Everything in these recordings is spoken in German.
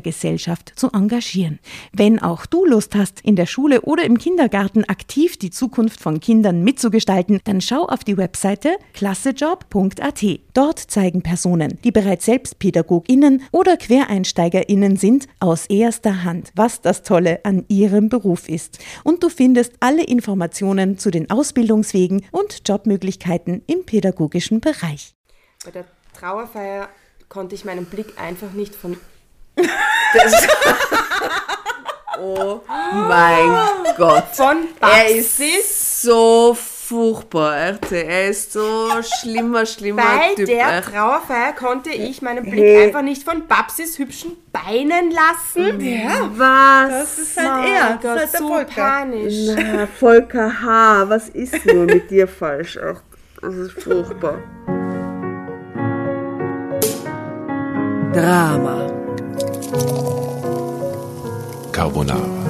Gesellschaft zu engagieren. Wenn auch du Lust hast, in der Schule oder im Kindergarten aktiv die Zukunft von Kindern mitzugestalten, dann schau auf die Webseite klassejob.at. Dort zeigen Personen, die bereits selbst PädagogInnen oder QuereinsteigerInnen sind, aus erster Hand, was das Tolle an ihrem Beruf ist. Und du findest alle Informationen zu den Ausbildungswegen und Jobmöglichkeiten im pädagogischen Bereich. Bei der Trauerfeier konnte ich meinen Blick einfach nicht von Das oh mein Gott. Von er ist so furchtbar, echt. Er ist so schlimmer, schlimmer Bei Typ. der echt. Trauerfeier konnte ich meinen Blick Hey. einfach nicht von Babsis hübschen Beinen lassen. Ja, was? Das ist halt Mein er. Das Gott, ist halt so Volker. panisch. Na, Volker H., was ist nur mit dir falsch? Ach, das ist furchtbar. Drama. Carbonara.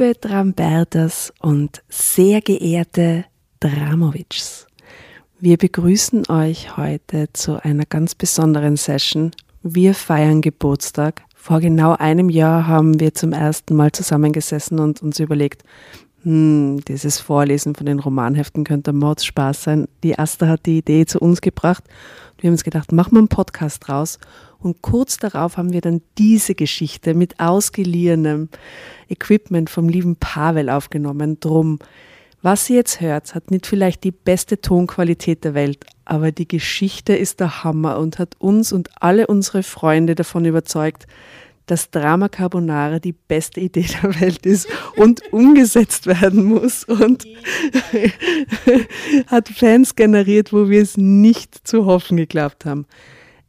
Liebe Drambertas und sehr geehrte Dramovics, wir begrüßen euch heute zu einer ganz besonderen Session. Wir feiern Geburtstag. Vor genau einem Jahr haben wir zum ersten Mal zusammengesessen und uns überlegt, hm, dieses Vorlesen von den Romanheften könnte Mords Spaß sein. Die Asta hat die Idee zu uns gebracht. Wir haben uns gedacht, machen wir einen Podcast draus. Und kurz darauf haben wir dann diese Geschichte mit ausgeliehenem Equipment vom lieben Pavel aufgenommen. Drum, was ihr jetzt hört, hat nicht vielleicht die beste Tonqualität der Welt, aber die Geschichte ist der Hammer und hat uns und alle unsere Freunde davon überzeugt, dass Drama Carbonara die beste Idee der Welt ist und umgesetzt werden muss und hat Fans generiert, wo wir es nicht zu hoffen geglaubt haben.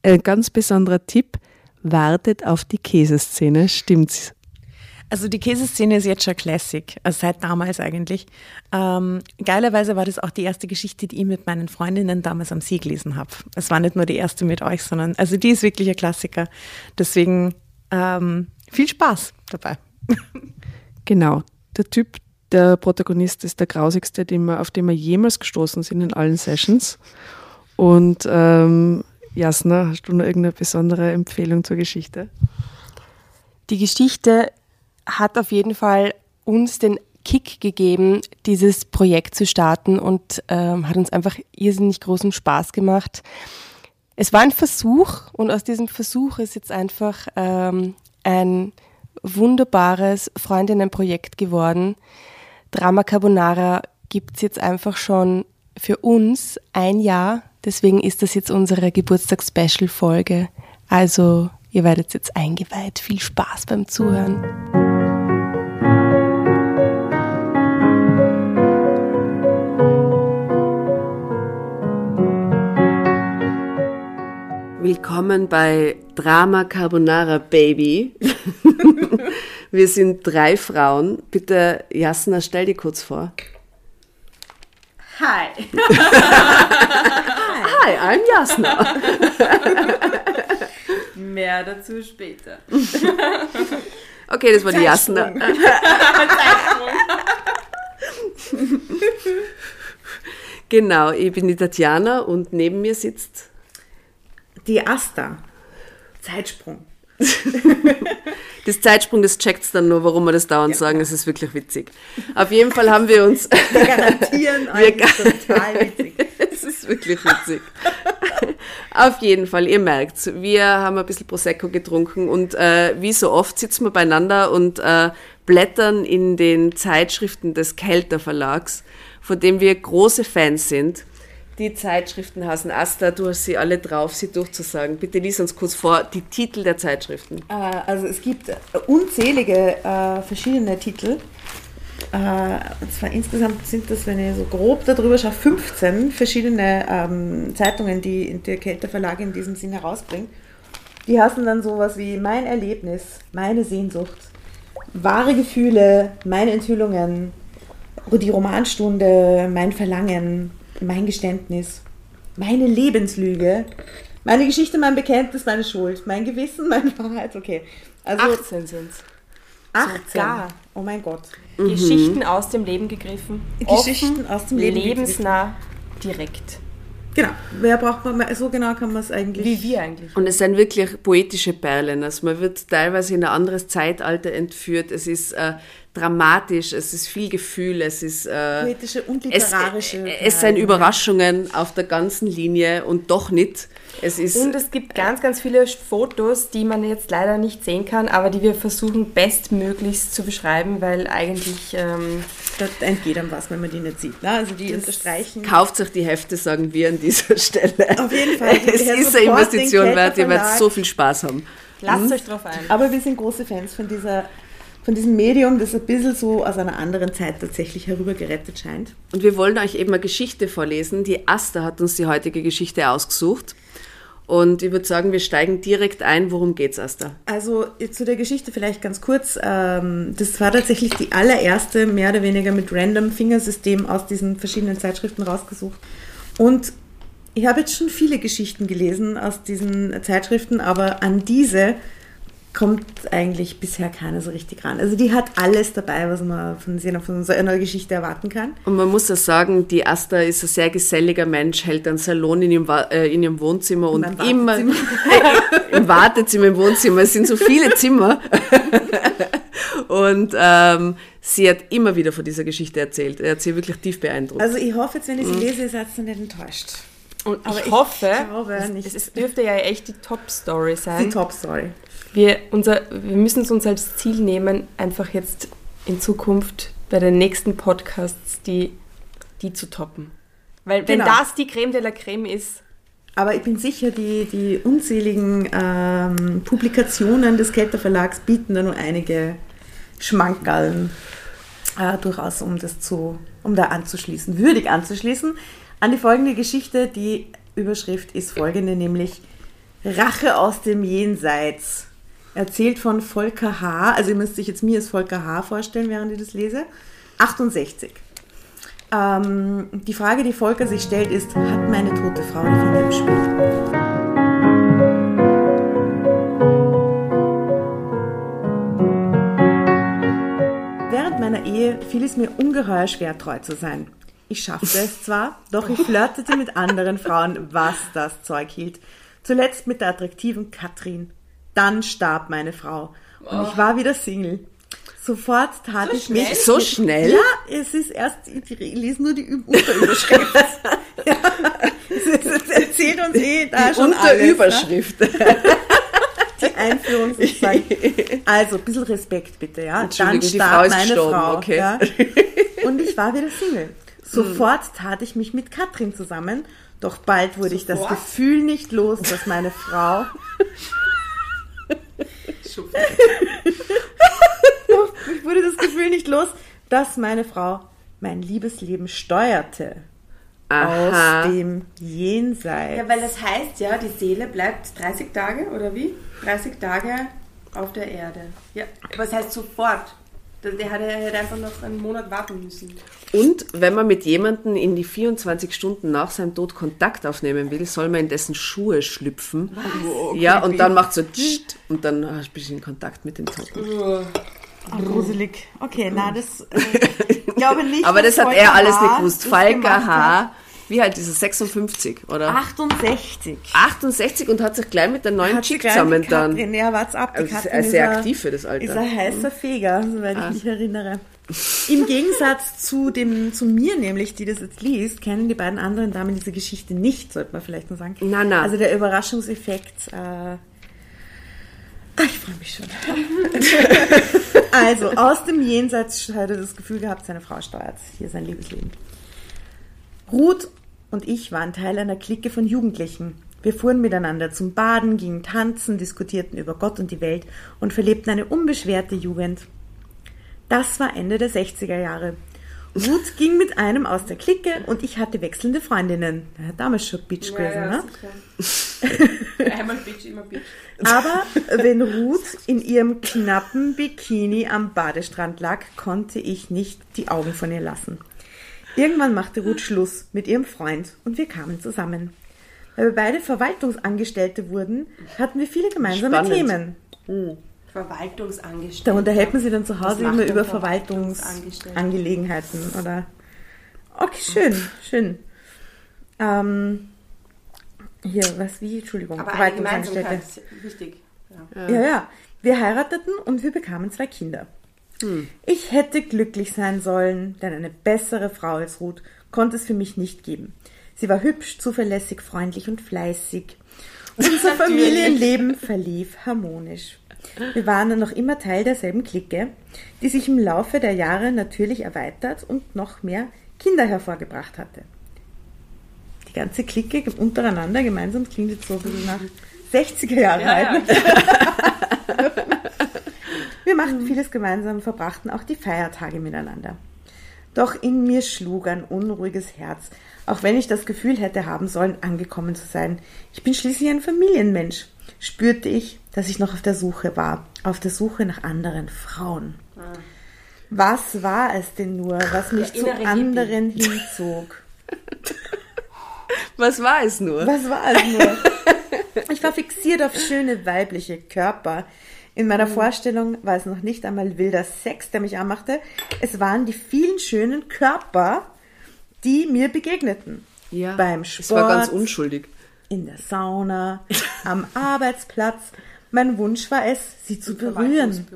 Ein ganz besonderer Tipp, wartet auf die Käseszene, stimmt's? Also die Käseszene ist jetzt schon Classic, also seit damals eigentlich. Ähm, geilerweise war das auch die erste Geschichte, die ich mit meinen Freundinnen damals am See gelesen habe. Es war nicht nur die erste mit euch, sondern also die ist wirklich ein Klassiker. Deswegen ähm, viel Spaß dabei. Genau. Der Typ, der Protagonist ist der grausigste, den wir, auf den wir jemals gestoßen sind in allen Sessions. Und ähm, Jasna, hast du noch irgendeine besondere Empfehlung zur Geschichte? Die Geschichte hat auf jeden Fall uns den Kick gegeben, dieses Projekt zu starten und ähm, hat uns einfach irrsinnig großen Spaß gemacht. Es war ein Versuch und aus diesem Versuch ist jetzt einfach ähm, ein wunderbares Freundinnenprojekt geworden. Drama Carbonara gibt es jetzt einfach schon für uns ein Jahr. Deswegen ist das jetzt unsere Geburtstags-Special-Folge. Also, ihr werdet jetzt eingeweiht. Viel Spaß beim Zuhören. Willkommen bei Drama Carbonara Baby. Wir sind drei Frauen. Bitte, Jasna, stell dich kurz vor. Hi. Hi, I'm Jasna. Mehr dazu später. Okay, das war die Jasna. Genau, ich bin die Tatjana und neben mir sitzt Die Asta. Zeitsprung. Das Zeitsprung, das checkt's dann nur, warum wir das dauernd sagen. Das ist wirklich witzig. Auf jeden Fall haben wir uns. Wir garantieren euch total witzig. Es ist wirklich witzig. Auf jeden Fall, ihr merkt's, wir haben ein bisschen Prosecco getrunken und äh, wie so oft sitzen wir beieinander und äh, blättern in den Zeitschriften des Kelter Verlags, von dem wir große Fans sind. Die Zeitschriften heißen Asta, du hast sie alle drauf, sie durchzusagen. Bitte lies uns kurz vor die Titel der Zeitschriften. Äh, Also es gibt äh, unzählige äh, verschiedene Titel. Äh, und zwar insgesamt sind das, wenn ich so grob darüber schaue, 15 verschiedene ähm, Zeitungen, die der Kelter Verlag in diesem Sinn herausbringt. Die heißen dann sowas wie Mein Erlebnis, Meine Sehnsucht, Wahre Gefühle, Meine Enthüllungen, die Romanstunde, Mein Verlangen, Mein Geständnis, Meine Lebenslüge, Meine Geschichte, mein Bekenntnis, meine Schuld, Mein Gewissen, meine Wahrheit. Okay. Also 18 sind's. 18. Sogar. Oh mein Gott. Geschichten aus dem Leben gegriffen. Geschichten Offen, aus dem Leben Lebensnah, direkt. Genau. Wer braucht man? So genau kann man es eigentlich. Wie wir eigentlich. Und es sind wirklich poetische Perlen. Also man wird teilweise in ein anderes Zeitalter entführt. Es ist äh, dramatisch, es ist viel Gefühl, es ist äh, Poetische und es, literarische. äh, es sind Überraschungen auf der ganzen Linie und doch nicht. Es ist Und es gibt ganz, ganz viele Fotos, die man jetzt leider nicht sehen kann, aber die wir versuchen bestmöglichst zu beschreiben, weil eigentlich ähm, Da entgeht einem was, wenn man die nicht sieht. Ne? Also die unterstreichen. kauft sich die Hefte, sagen wir an dieser Stelle. Auf jeden Fall. Es ist eine Investition wert, ihr werdet so viel Spaß haben. lasst euch drauf ein. Aber wir sind große Fans von dieser. Von diesem Medium, das ein bisschen so aus einer anderen Zeit tatsächlich herübergerettet scheint. Und wir wollen euch eben eine Geschichte vorlesen. Die Asta hat uns die heutige Geschichte ausgesucht. Und ich würde sagen, wir steigen direkt ein. Worum geht's, Asta? Also zu der Geschichte vielleicht ganz kurz. Ähm, das war tatsächlich die allererste, mehr oder weniger mit random Fingersystem aus diesen verschiedenen Zeitschriften rausgesucht. Und ich habe jetzt schon viele Geschichten gelesen aus diesen Zeitschriften, aber an diese kommt eigentlich bisher keine so richtig ran. Also die hat alles dabei, was man von, sie- von so einer Geschichte erwarten kann. Und man muss ja sagen, die Asta ist ein sehr geselliger Mensch, hält einen Salon in ihrem, äh, in ihrem Wohnzimmer und meinem immer im Wartezimmer, im Wohnzimmer. Es sind so viele Zimmer. und ähm, sie hat immer wieder von dieser Geschichte erzählt. Er hat sie wirklich tief beeindruckt. Also ich hoffe jetzt, wenn ich sie lese, seid ihr nicht enttäuscht. Und Aber ich, ich hoffe, glaube es, nicht. es dürfte ja echt die Top-Story Die sein. Top-Story. Wir, unser, wir müssen es uns als Ziel nehmen, einfach jetzt in Zukunft bei den nächsten Podcasts die, die zu toppen. Weil wenn Genau. das die Creme de la Creme ist, Aber ich bin sicher, die, die unzähligen ähm, Publikationen des Kelter Verlags bieten da nur einige Schmankerln äh, durchaus, um das zu, um da anzuschließen, würdig anzuschließen. An die folgende Geschichte, die Überschrift ist folgende, nämlich Rache aus dem Jenseits. Erzählt von Volker H., also ihr müsst sich jetzt mir als Volker H. vorstellen, während ich das lese. 68. Ähm, die Frage, die Volker sich stellt, ist, hat meine tote Frau die Finger im Spiel? Während meiner Ehe fiel es mir ungeheuer schwer, treu zu sein. Ich schaffte es zwar, doch ich flirtete mit anderen Frauen, was das Zeug hielt. Zuletzt mit der attraktiven Katrin. Dann starb meine Frau und ich war wieder Single. Sofort tat ich mich... So schnell? Ja, es ist erst, ich lese nur die Unterüberschrift. ja, es, erzählt uns eh da schon alles, ne? Unterüberschrift. Die Einführung sozusagen. Also, ein bisschen Respekt bitte, ja. Dann die Frau starb meine gestorben, Frau. okay. Ja. Und ich war wieder Single. Sofort tat ich mich mit Katrin zusammen, doch bald wurde ich das Gefühl nicht los, dass meine Frau. Ich wurde das Gefühl nicht los, dass meine Frau mein Liebesleben steuerte. Aha. aus dem Jenseits. Ja, weil das heißt ja, die Seele bleibt 30 Tage oder wie? 30 Tage auf der Erde. Ja, aber es heißt sofort. Der hätte, hätte einfach noch einen Monat warten müssen. Und wenn man mit jemandem in die 24 Stunden nach seinem Tod Kontakt aufnehmen will, soll man in dessen Schuhe schlüpfen. Was? Ja, und dann macht so und dann hast du ein bisschen Kontakt mit dem Toten. Oh, gruselig. Okay, na, das äh, glaube nicht. Aber das hat er alles nicht gewusst. Falker H wie alt ist er? 56, oder? 68. 68 und hat sich gleich mit der neuen hat Chick zusammen dann. Ja, wart's ab. Die also sehr, sehr aktiv für das Alter. Ist ein heißer Feger, soweit ah. ich mich erinnere. Im Gegensatz zu dem, zu mir nämlich, die das jetzt liest, kennen die beiden anderen Damen diese Geschichte nicht, sollte man vielleicht nur sagen. Na, na. Also der Überraschungseffekt, äh, Ach, ich freue mich schon. also, aus dem Jenseits hat er das Gefühl gehabt, seine Frau steuert hier sein Liebesleben. Ruth und ich waren Teil einer Clique von Jugendlichen. Wir fuhren miteinander zum Baden, gingen tanzen, diskutierten über Gott und die Welt und verlebten eine unbeschwerte Jugend. Das war Ende der 60er Jahre. Ruth ging mit einem aus der Clique und ich hatte wechselnde Freundinnen. Ja, damals schon Bitch gewesen, ja, ja, ne? Einmal Bitch, immer Bitch. Aber wenn Ruth in ihrem knappen Bikini am Badestrand lag, konnte ich nicht die Augen von ihr lassen. Irgendwann machte Ruth Schluss mit ihrem Freund und wir kamen zusammen. Weil wir beide Verwaltungsangestellte wurden, hatten wir viele gemeinsame Spannend. Themen. Hm. Verwaltungsangestellte. Da unterhält man sich dann zu Hause immer über Verwaltungsangelegenheiten, oder? Okay, schön, schön. Ähm, hier, was wie? Entschuldigung. Aber Verwaltungsangestellte. wichtig. Ja. ja, ja. Wir heirateten und wir bekamen zwei Kinder. Hm. Ich hätte glücklich sein sollen, denn eine bessere Frau als Ruth konnte es für mich nicht geben. Sie war hübsch, zuverlässig, freundlich und fleißig. Unser Familienleben verlief harmonisch. Wir waren dann noch immer Teil derselben Clique, die sich im Laufe der Jahre natürlich erweitert und noch mehr Kinder hervorgebracht hatte. Die ganze Clique untereinander gemeinsam klingt jetzt so ein bisschen nach 60er Jahre ja, alt. Ja. Wir machten vieles gemeinsam, verbrachten auch die Feiertage miteinander. Doch in mir schlug ein unruhiges Herz, auch wenn ich das Gefühl hätte haben sollen, angekommen zu sein. Ich bin schließlich ein Familienmensch, spürte ich, dass ich noch auf der Suche war, auf der Suche nach anderen Frauen. Ah. Was war es denn nur, was mich zu anderen Hippie. hinzog? Was war es nur? Was war es nur? Ich war fixiert auf schöne weibliche Körper, in meiner mhm. Vorstellung war es noch nicht einmal wilder Sex, der mich anmachte. Es waren die vielen schönen Körper, die mir begegneten. Ja, Beim Sport. Es war ganz unschuldig. In der Sauna, am Arbeitsplatz. Mein Wunsch war es, sie zu berühren,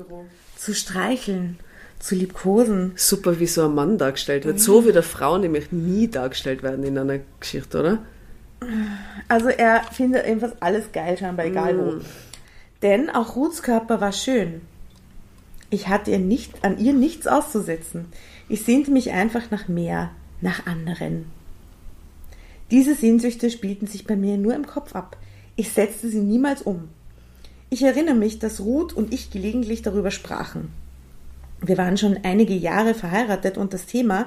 zu streicheln, zu liebkosen. Super, wie so ein Mann dargestellt wird. Mhm. So wie der Frau nämlich nie dargestellt werden in einer Geschichte, oder? Also er findet einfach alles geil, scheinbar egal mhm. wo. Denn auch Ruths Körper war schön. Ich hatte ihr nicht, an ihr nichts auszusetzen. Ich sehnte mich einfach nach mehr, nach anderen. Diese Sehnsüchte spielten sich bei mir nur im Kopf ab. Ich setzte sie niemals um. Ich erinnere mich, dass Ruth und ich gelegentlich darüber sprachen. Wir waren schon einige Jahre verheiratet und das Thema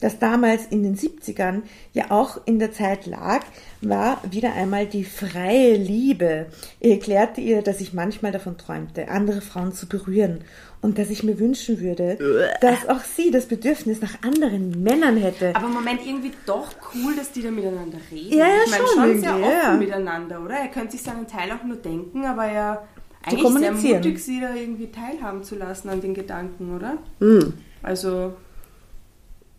das damals in den 70ern ja auch in der Zeit lag, war wieder einmal die freie Liebe. Er erklärte ihr, dass ich manchmal davon träumte, andere Frauen zu berühren und dass ich mir wünschen würde, dass auch sie das Bedürfnis nach anderen Männern hätte. Aber Moment, irgendwie doch cool, dass die da miteinander reden. Ja, ja ich meine, schon, sehr offen ja. miteinander, oder? Er könnte sich seinen Teil auch nur denken, aber er eigentlich sehr mutig, sie da irgendwie teilhaben zu lassen an den Gedanken, oder? Mhm. Also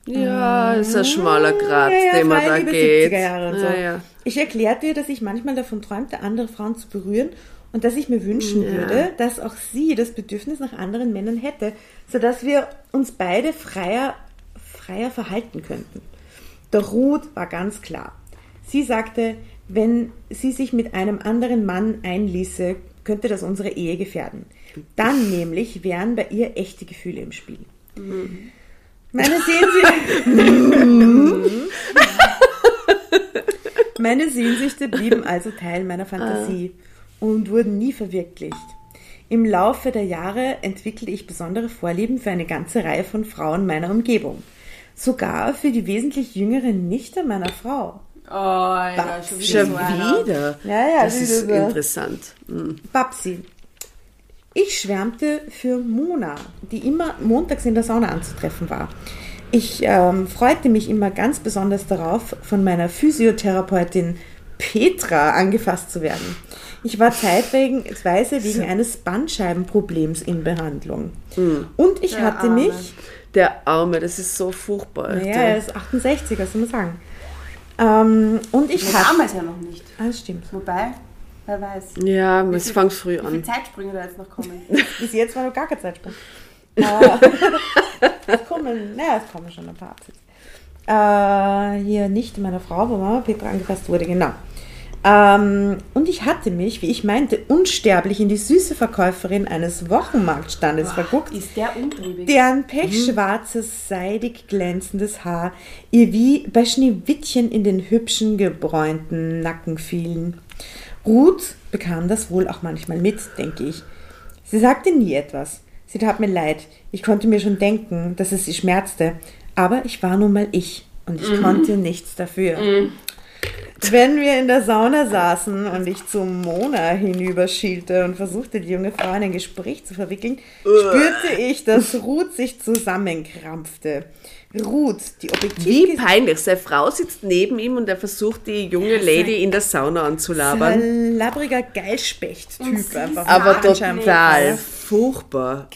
ja, ist ein schmaler Grat, ja, ja, den man da geht. So. Ja, ich erklärte ihr, dass ich manchmal davon träumte, andere Frauen zu berühren und dass ich mir wünschen würde, dass auch sie das Bedürfnis nach anderen Männern hätte, sodass wir uns beide freier, freier verhalten könnten. Doch Ruth war ganz klar. Sie sagte, wenn sie sich mit einem anderen Mann einließe, könnte das unsere Ehe gefährden. Dann nämlich wären bei ihr echte Gefühle im Spiel. Mhm. Meine Sehnsüchte. Meine Sehnsüchte blieben also Teil meiner Fantasie und wurden nie verwirklicht. Im Laufe der Jahre entwickelte ich besondere Vorlieben für eine ganze Reihe von Frauen meiner Umgebung. Sogar für die wesentlich jüngere Nichte meiner Frau. Oh, ja, schon wieder. Schon wieder. Ja, ja, das ist so. interessant. Mhm. Babsi, ich schwärmte für Mona, die immer montags in der Sauna anzutreffen war. Ich ähm, freute mich immer ganz besonders darauf, von Physiotherapeutin Petra angefasst zu werden. Ich war zeitweise wegen eines Bandscheibenproblems in Behandlung. Mhm. Und ich Der hatte Arme. mich. Der Arme, das ist so furchtbar. Naja, er ist 68, was soll man sagen. Ähm, und ich hatte. damals ja noch nicht. Ah, das stimmt. Wobei, wer weiß. Ja, wie es fängt früh an. Wie viele Zeitsprünge da jetzt noch kommen? Bis jetzt war noch gar kein Zeitsprung. äh, es kommen, naja, es kommen schon ein paar Absätze. Äh, hier nicht meiner Frau, wo Mama Petra angefasst wurde, genau. Ähm, und ich hatte mich, wie ich meinte, unsterblich in die süße Verkäuferin eines Wochenmarktstandes oh, verguckt, ist der untriebig. deren pechschwarzes, seidig glänzendes Haar ihr wie bei Schneewittchen in den hübschen, gebräunten Nacken fielen. Ruth bekam das wohl auch manchmal mit, denke ich. Sie sagte nie etwas. Sie tat mir leid. Ich konnte mir schon denken, dass es sie schmerzte. Aber ich war nun mal ich und ich mhm. konnte nichts dafür. Mhm. Wenn wir in der Sauna saßen und ich zu Mona hinüberschielte und versuchte, die junge Frau in ein Gespräch zu verwickeln, spürte ich, dass Ruth sich zusammenkrampfte. Ruth, die objektiv. Wie peinlich. Seine Frau sitzt neben ihm und er versucht, die junge Lady in der Sauna anzulabern. Ein labbriger Geilspecht-Typ einfach. Aber total furchtbar.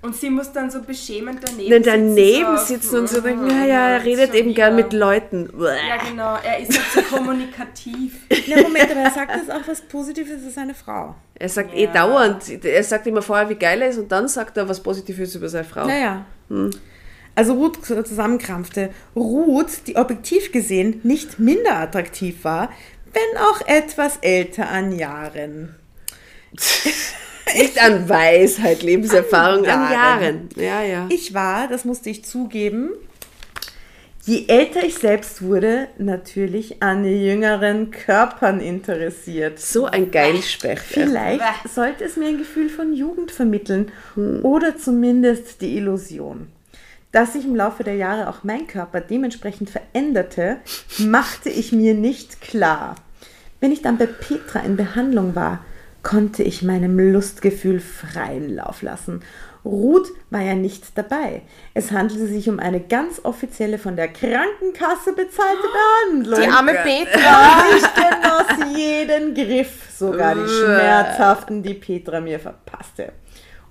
Und sie muss dann so beschämend daneben sitzen. daneben sitzen und so denken, ja, ja, er redet eben gern mit Leuten. Ja, genau, er ist halt so kommunikativ. Na, Moment, aber er sagt das auch was Positives über seine Frau. Er sagt eh ja. eh dauernd, er sagt immer vorher, wie geil er ist und dann sagt er was Positives über seine Frau. Naja. Hm. Also Ruth zusammenkrampfte. Ruth, die objektiv gesehen nicht minder attraktiv war, wenn auch etwas älter an Jahren. Nicht an Weisheit, Lebenserfahrung, an, an Jahren. Ja, ja. Ich war, das musste ich zugeben, je älter ich selbst wurde, natürlich an jüngeren Körpern interessiert. So ein Geilspecht. Vielleicht sollte es mir ein Gefühl von Jugend vermitteln hm. oder zumindest die Illusion. Dass sich im Laufe der Jahre auch mein Körper dementsprechend veränderte, machte ich mir nicht klar. Wenn ich dann bei Petra in Behandlung war, konnte ich meinem Lustgefühl freien Lauf lassen. Ruth war ja nicht dabei. Es handelte sich um eine ganz offizielle von der Krankenkasse bezahlte Behandlung. Die arme Petra. Ich genoss jeden Griff, sogar die schmerzhaften, die Petra mir verpasste.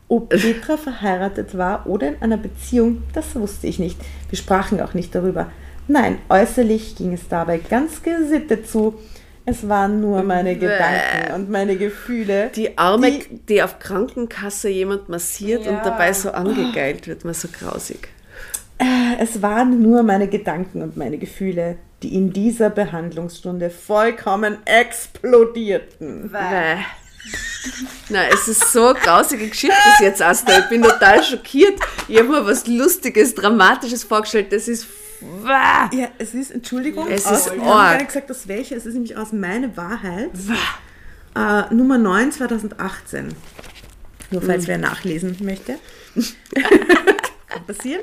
Ob Petra verheiratet war oder in einer Beziehung, das wusste ich nicht. Wir sprachen auch nicht darüber. Nein, äußerlich ging es dabei ganz gesittet zu. Es waren nur meine Bäh. Gedanken und meine Gefühle. Die Arme, die, die auf Krankenkasse jemand massiert ja. und dabei so angegeilt wird, man so grausig. Äh, es waren nur meine Gedanken und meine Gefühle, die in dieser Behandlungsstunde vollkommen explodierten. Bäh. Na, es ist so grausige Geschichte bis jetzt, Asta. Ich bin total schockiert. Ich habe mir was Lustiges, Dramatisches vorgestellt. Das ist Wah. Ja, es ist, Entschuldigung, es aus, ist ich habe gar nicht gesagt, aus welcher, es ist nämlich aus Meine Wahrheit, äh, Nummer 9 2018. Nur falls mhm. wer nachlesen möchte. Kann passieren.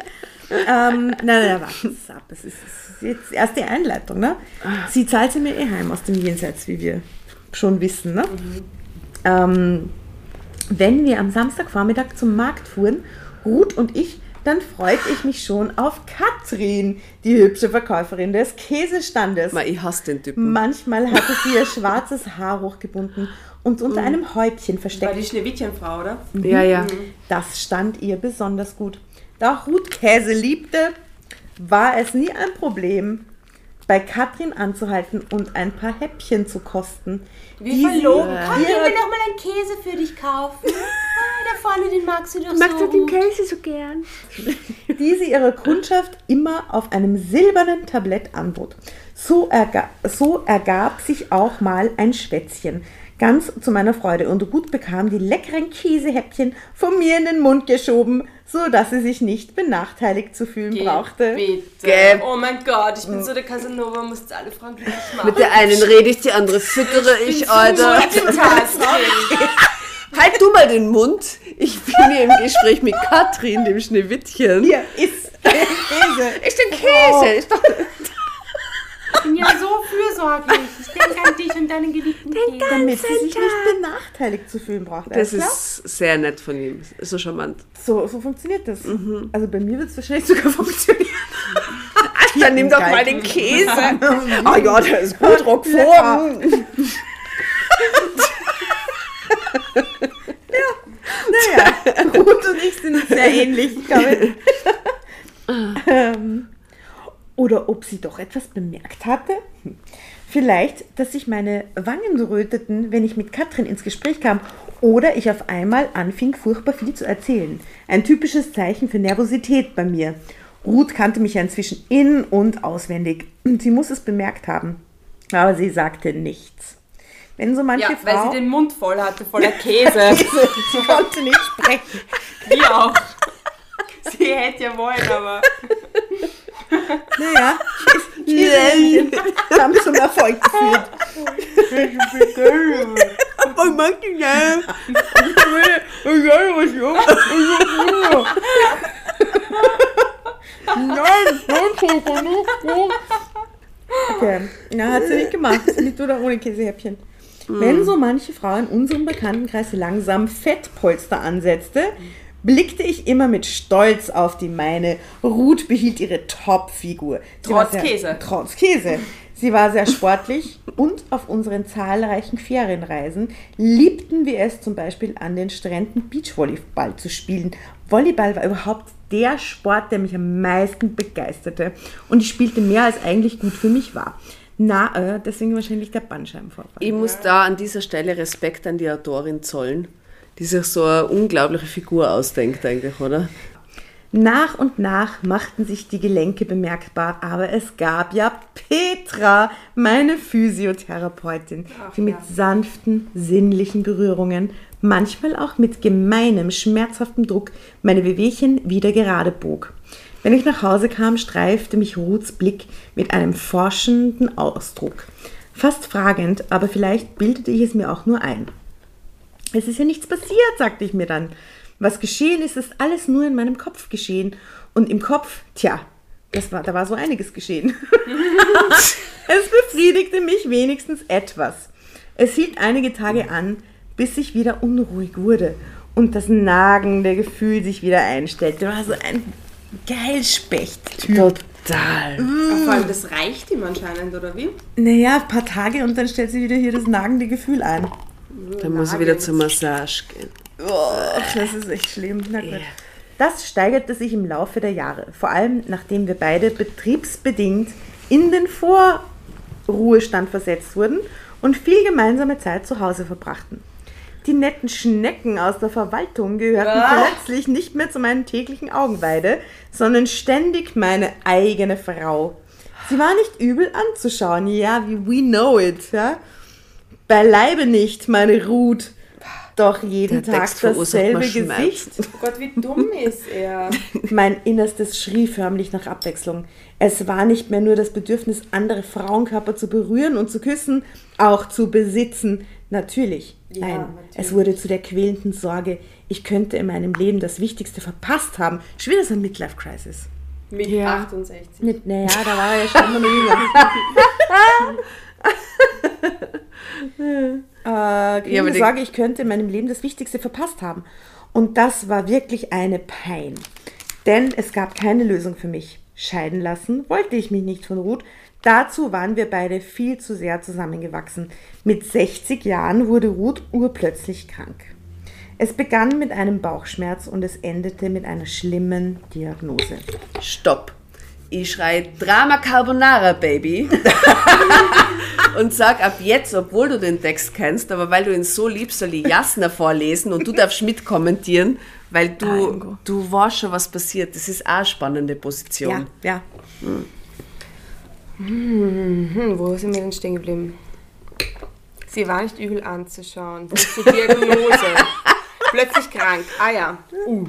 ähm, nein, nein, warte es ab. Es ist, ist jetzt erst die Einleitung. Ne? Sie zahlt sie mir eh heim aus dem Jenseits, wie wir schon wissen. Ne? Mhm. Ähm, wenn wir am Samstagvormittag zum Markt fuhren, Ruth und ich dann freute ich mich schon auf Katrin, die hübsche Verkäuferin des Käsestandes. Ma, ich hasse den Typen. Manchmal hatte sie ihr schwarzes Haar hochgebunden und unter mhm. einem Häubchen versteckt. War die Schneewittchenfrau, oder? Mhm. Ja, ja. Das stand ihr besonders gut. Da Ruth Käse liebte, war es nie ein Problem, bei Katrin anzuhalten und ein paar Häppchen zu kosten. Wie verlogen. Kann ich mir noch mal einen Käse für dich kaufen? Da vorne, den magst du doch Magst so. du den Käse so gern? Die sie ihrer Kundschaft immer auf einem silbernen Tablett anbot. So, erga so ergab sich auch mal ein Schwätzchen. Ganz zu meiner Freude und gut bekam die leckeren Käsehäppchen von mir in den Mund geschoben, so dass sie sich nicht benachteiligt zu fühlen Geh brauchte. Bitte. Oh mein Gott, ich bin so der Casanova, muss jetzt alle Fragen glücklich machen. Mit der einen rede ich, die andere füttere ich, ich Alter. halt du mal den Mund. Ich bin hier im Gespräch mit Katrin, dem Schneewittchen. Hier ist. Käse. Ist denn Käse? Ist doch Ich bin ja so fürsorglich. Ich denke an dich und deinen geliebten Käse. Damit sie sich nicht benachteiligt zu fühlen braucht. das Alles klar? ist sehr nett von ihm. So charmant. So, so funktioniert das. Also bei mir wird es wahrscheinlich sogar funktionieren. Ja, nimm doch mal den Käse. oh ja, der ist gut Roquefort. Naja, Ruth und ich sind uns sehr ähnlich, glaube ich. ähm, oder ob sie doch etwas bemerkt hatte. Vielleicht, dass sich meine Wangen röteten, wenn ich mit Katrin ins Gespräch kam oder ich auf einmal anfing, furchtbar viel zu erzählen. Ein typisches Zeichen für Nervosität bei mir. Ruth kannte mich ja inzwischen in- und auswendig. Sie muss es bemerkt haben. Aber sie sagte nichts. Wenn so manche Ja, weil Frau... sie den Mund voll hatte, voller Käse. sie konnte nicht sprechen. Wir auch. Sie hätte ja wollen, aber. Naja, haben zum Erfolg geführt. Aber ich mag die nicht. Ich will was jung. Nein, nein, Coco, nicht gut. Okay, na, hat sie nicht gemacht. Mit oder ohne Käsehäppchen. Wenn so manche Frau in unserem Bekanntenkreis langsam Fettpolster ansetzte, blickte ich immer mit Stolz auf die meine. Ruth behielt ihre Topfigur. Trotz sehr- Käse. Trotz Käse. Sie war sehr sportlich und auf unseren zahlreichen Ferienreisen liebten wir es zum Beispiel an den Stränden Beachvolleyball zu spielen. Volleyball war überhaupt der Sport, der mich am meisten begeisterte und ich spielte mehr als eigentlich gut für mich war. Na, äh, deswegen wahrscheinlich der Bandscheibenvorfall. Ich muss da an dieser Stelle Respekt an die Autorin zollen, die sich so eine unglaubliche Figur ausdenkt eigentlich, oder? Nach und nach machten sich die Gelenke bemerkbar, aber es gab ja Petra, meine Physiotherapeutin, die mit sanften, sinnlichen Berührungen, manchmal auch mit gemeinem, schmerzhaftem Druck, meine Wehwehchen wieder gerade bog. Wenn ich nach Hause kam, streifte mich Ruths Blick mit einem forschenden Ausdruck. Fast fragend, aber vielleicht bildete ich es mir auch nur ein. Es ist ja nichts passiert, sagte ich mir dann. Was geschehen ist, ist alles nur in meinem Kopf geschehen. Und im Kopf, tja, das war, da war so einiges geschehen. es befriedigte mich wenigstens etwas. Es hielt einige Tage an, bis ich wieder unruhig wurde und das nagende Gefühl sich wieder einstellte. War so ein Geilspecht-Typ. Total. Vor allem, das reicht ihm anscheinend, oder wie? Naja, ein paar Tage und dann stellt sie wieder hier das nagende Gefühl ein. Dann muss ich wieder zur Massage gehen. Oh, das ist echt schlimm. Na gut. Das steigerte sich im Laufe der Jahre, vor allem nachdem wir beide betriebsbedingt in den Vorruhestand versetzt wurden und viel gemeinsame Zeit zu Hause verbrachten. Die netten Schnecken aus der Verwaltung gehörten plötzlich nicht mehr zu meinen täglichen Augenweide, sondern ständig meine eigene Frau. Sie war nicht übel anzuschauen, ja, wie we know it, ja. Beileibe nicht, meine Ruth. Doch jeden Der Tag dasselbe. Gesicht. Oh Gott, wie dumm ist er. Mein Innerstes schrie förmlich nach Abwechslung. Es war nicht mehr nur das Bedürfnis, andere Frauenkörper zu berühren und zu küssen, auch zu besitzen. Natürlich. Ja, Nein, natürlich. es wurde zu der quälenden Sorge, ich könnte in meinem Leben das Wichtigste verpasst haben. Schon wieder so ein Midlife-Crisis. Mit Ja. 68. Mit, naja, da war er ja schon immer noch jünger. äh, Ja, die- Sorge, ich könnte in meinem Leben das Wichtigste verpasst haben. Und das war wirklich eine Pein. Denn es gab keine Lösung für mich. Scheiden lassen wollte ich mich nicht von Ruth. Dazu waren wir beide viel zu sehr zusammengewachsen. Mit 60 Jahren wurde Ruth urplötzlich krank. Es begann mit einem Bauchschmerz und es endete mit einer schlimmen Diagnose. Stopp. Ich schrei Drama Carbonara, Baby. und sag ab jetzt, obwohl du den Text kennst, aber weil du ihn so liebst, soll ich Jasna vorlesen und du darfst mitkommentieren, weil du, du weißt schon, was passiert. Das ist auch eine spannende Position. Ja, ja. Hm, wo sind wir denn stehen geblieben? Sie war nicht übel anzuschauen. Die Diagnose. Plötzlich krank. Ah ja. Uh.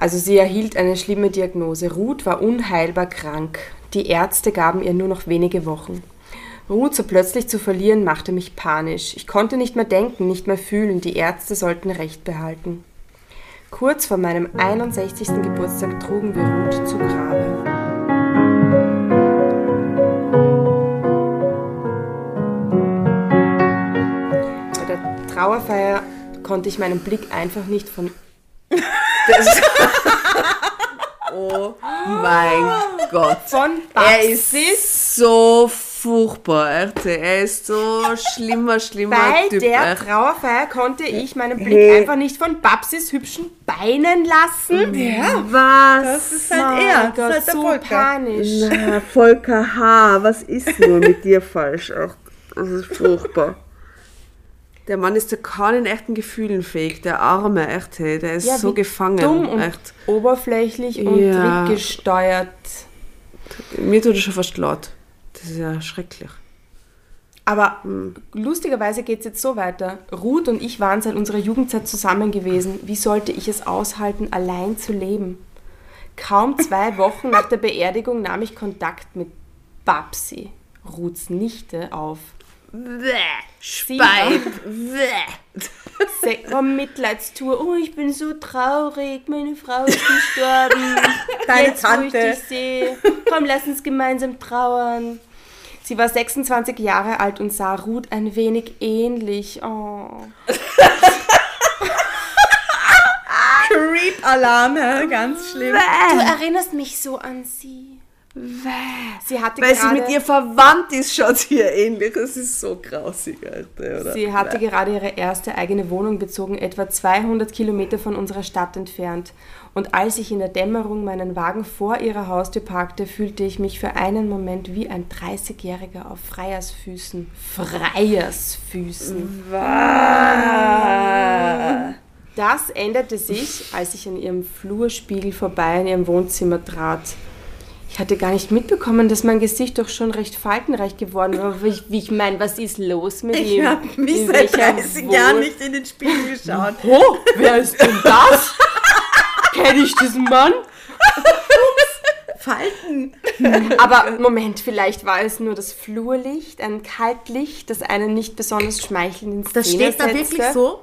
Also sie erhielt eine schlimme Diagnose. Ruth war unheilbar krank. Die Ärzte gaben ihr nur noch wenige Wochen. Ruth so plötzlich zu verlieren, machte mich panisch. Ich konnte nicht mehr denken, nicht mehr fühlen. Die Ärzte sollten Recht behalten. Kurz vor meinem 61. Geburtstag trugen wir Ruth zu Grabe. Bei der Trauerfeier konnte ich meinen Blick einfach nicht von Das oh mein Gott. von Er ist so furchtbar, echt. Er ist so schlimmer, schlimmer Bei Typ. der echt. Trauerfeier konnte ich meinen Blick einfach nicht von Babsis hübschen Beinen lassen. Ja, was? Das ist halt er. Gott, Das ist halt so der Volker. panisch. Na, Volker H., was ist nur mit dir falsch? Ach, das ist furchtbar. Der Mann ist zu keinen echten Gefühlen fähig, der Arme, echt, hey, der ist Ja, so gefangen, Dumm und echt. oberflächlich und Ja. trickgesteuert. Mir tut es schon fast laut. Das ist ja schrecklich. Aber Hm. lustigerweise geht es jetzt so weiter. Ruth und ich waren seit unserer Jugendzeit zusammen gewesen. Wie sollte ich es aushalten, allein zu leben? Kaum zwei Wochen nach der Beerdigung nahm ich Kontakt mit Babsi, Ruths Nichte, auf. Speib. Se oh, Mitleidstour. Oh, ich bin so traurig. Meine Frau ist gestorben. Deine Jetzt, wo Tante. ich dich sehe. Komm, lass uns gemeinsam trauern. Sie war 26 Jahre alt und sah Ruth ein wenig ähnlich. Oh. Creep-Alarm, hä? ganz schlimm. Du erinnerst mich so an sie. Sie hatte Weil sie mit ihr verwandt ist, schaut sie ihr ähnlich. Das ist so grausig, Alter, oder? Sie hatte gerade ihre erste eigene Wohnung bezogen, etwa 200 Kilometer von unserer Stadt entfernt. Und als ich in der Dämmerung meinen Wagen vor ihrer Haustür parkte, fühlte ich mich für einen Moment wie ein 30-Jähriger auf Freiersfüßen. Freiersfüßen. Das änderte sich, als ich an ihrem Flurspiegel vorbei in ihrem Wohnzimmer trat. Ich hatte gar nicht mitbekommen, dass mein Gesicht doch schon recht faltenreich geworden war. Wie ich, ich meine, was ist los mit ihm? Ich habe mich In seit welcher 30 Wohl- Jahren nicht in den Spiegel geschaut. Oh, wer ist denn das? Kenn ich diesen Mann? Falten. Aber Moment, vielleicht war es nur das Flurlicht, ein Kaltlicht, das einen nicht besonders schmeichelnd ins Das steht da wirklich so?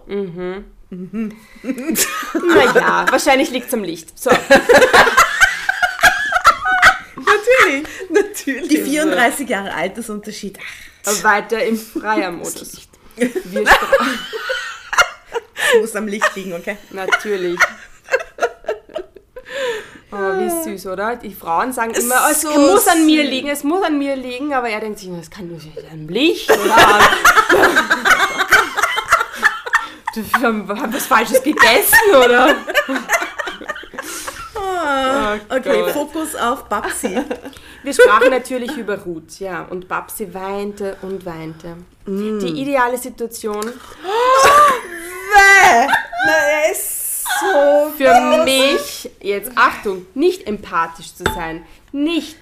Naja, wahrscheinlich liegt es am Licht. So, Natürlich. Natürlich. Die 34 Jahre Altersunterschied. Ach, weiter im Freiermodus. Wir muss am Licht liegen, okay? Natürlich. Oh, wie süß, oder? Die Frauen sagen immer, oh, es so muss an mir süß. liegen, es muss an mir liegen, aber er denkt sich, das kann nur am Licht oder haben haben was Falsches gegessen, oder? Oh Okay, Gott. Fokus auf Babsi. Wir sprachen natürlich über Ruth, ja, und Babsi weinte und weinte. Die ideale Situation Na, er ist so. für mich, jetzt Achtung, nicht empathisch zu sein, nicht,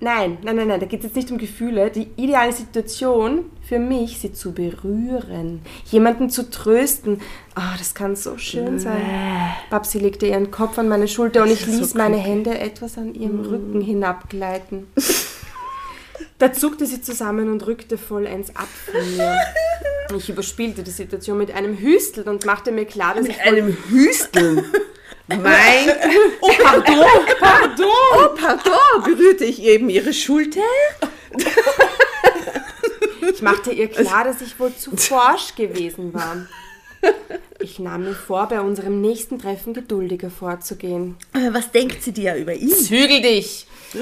nein, nein, nein, nein, da geht es jetzt nicht um Gefühle, die ideale Situation für mich, sie zu berühren, jemanden zu trösten, ah, das kann so schön sein. Babsi legte ihren Kopf an meine Schulter und ich ließ meine Hände etwas an ihrem Rücken hinabgleiten. Da zuckte sie zusammen und rückte vollends ab von mir. Ich überspielte die Situation mit einem Hüstel und machte mir klar, dass ich Mit einem Hüsteln. Mein, Oh, pardon, pardon. oh, pardon, berührte ich eben ihre Schulter? Ich machte ihr klar, dass ich wohl zu forsch gewesen war. Ich nahm mir vor, bei unserem nächsten Treffen geduldiger vorzugehen. Aber was denkt sie dir über ihn? Zügel dich!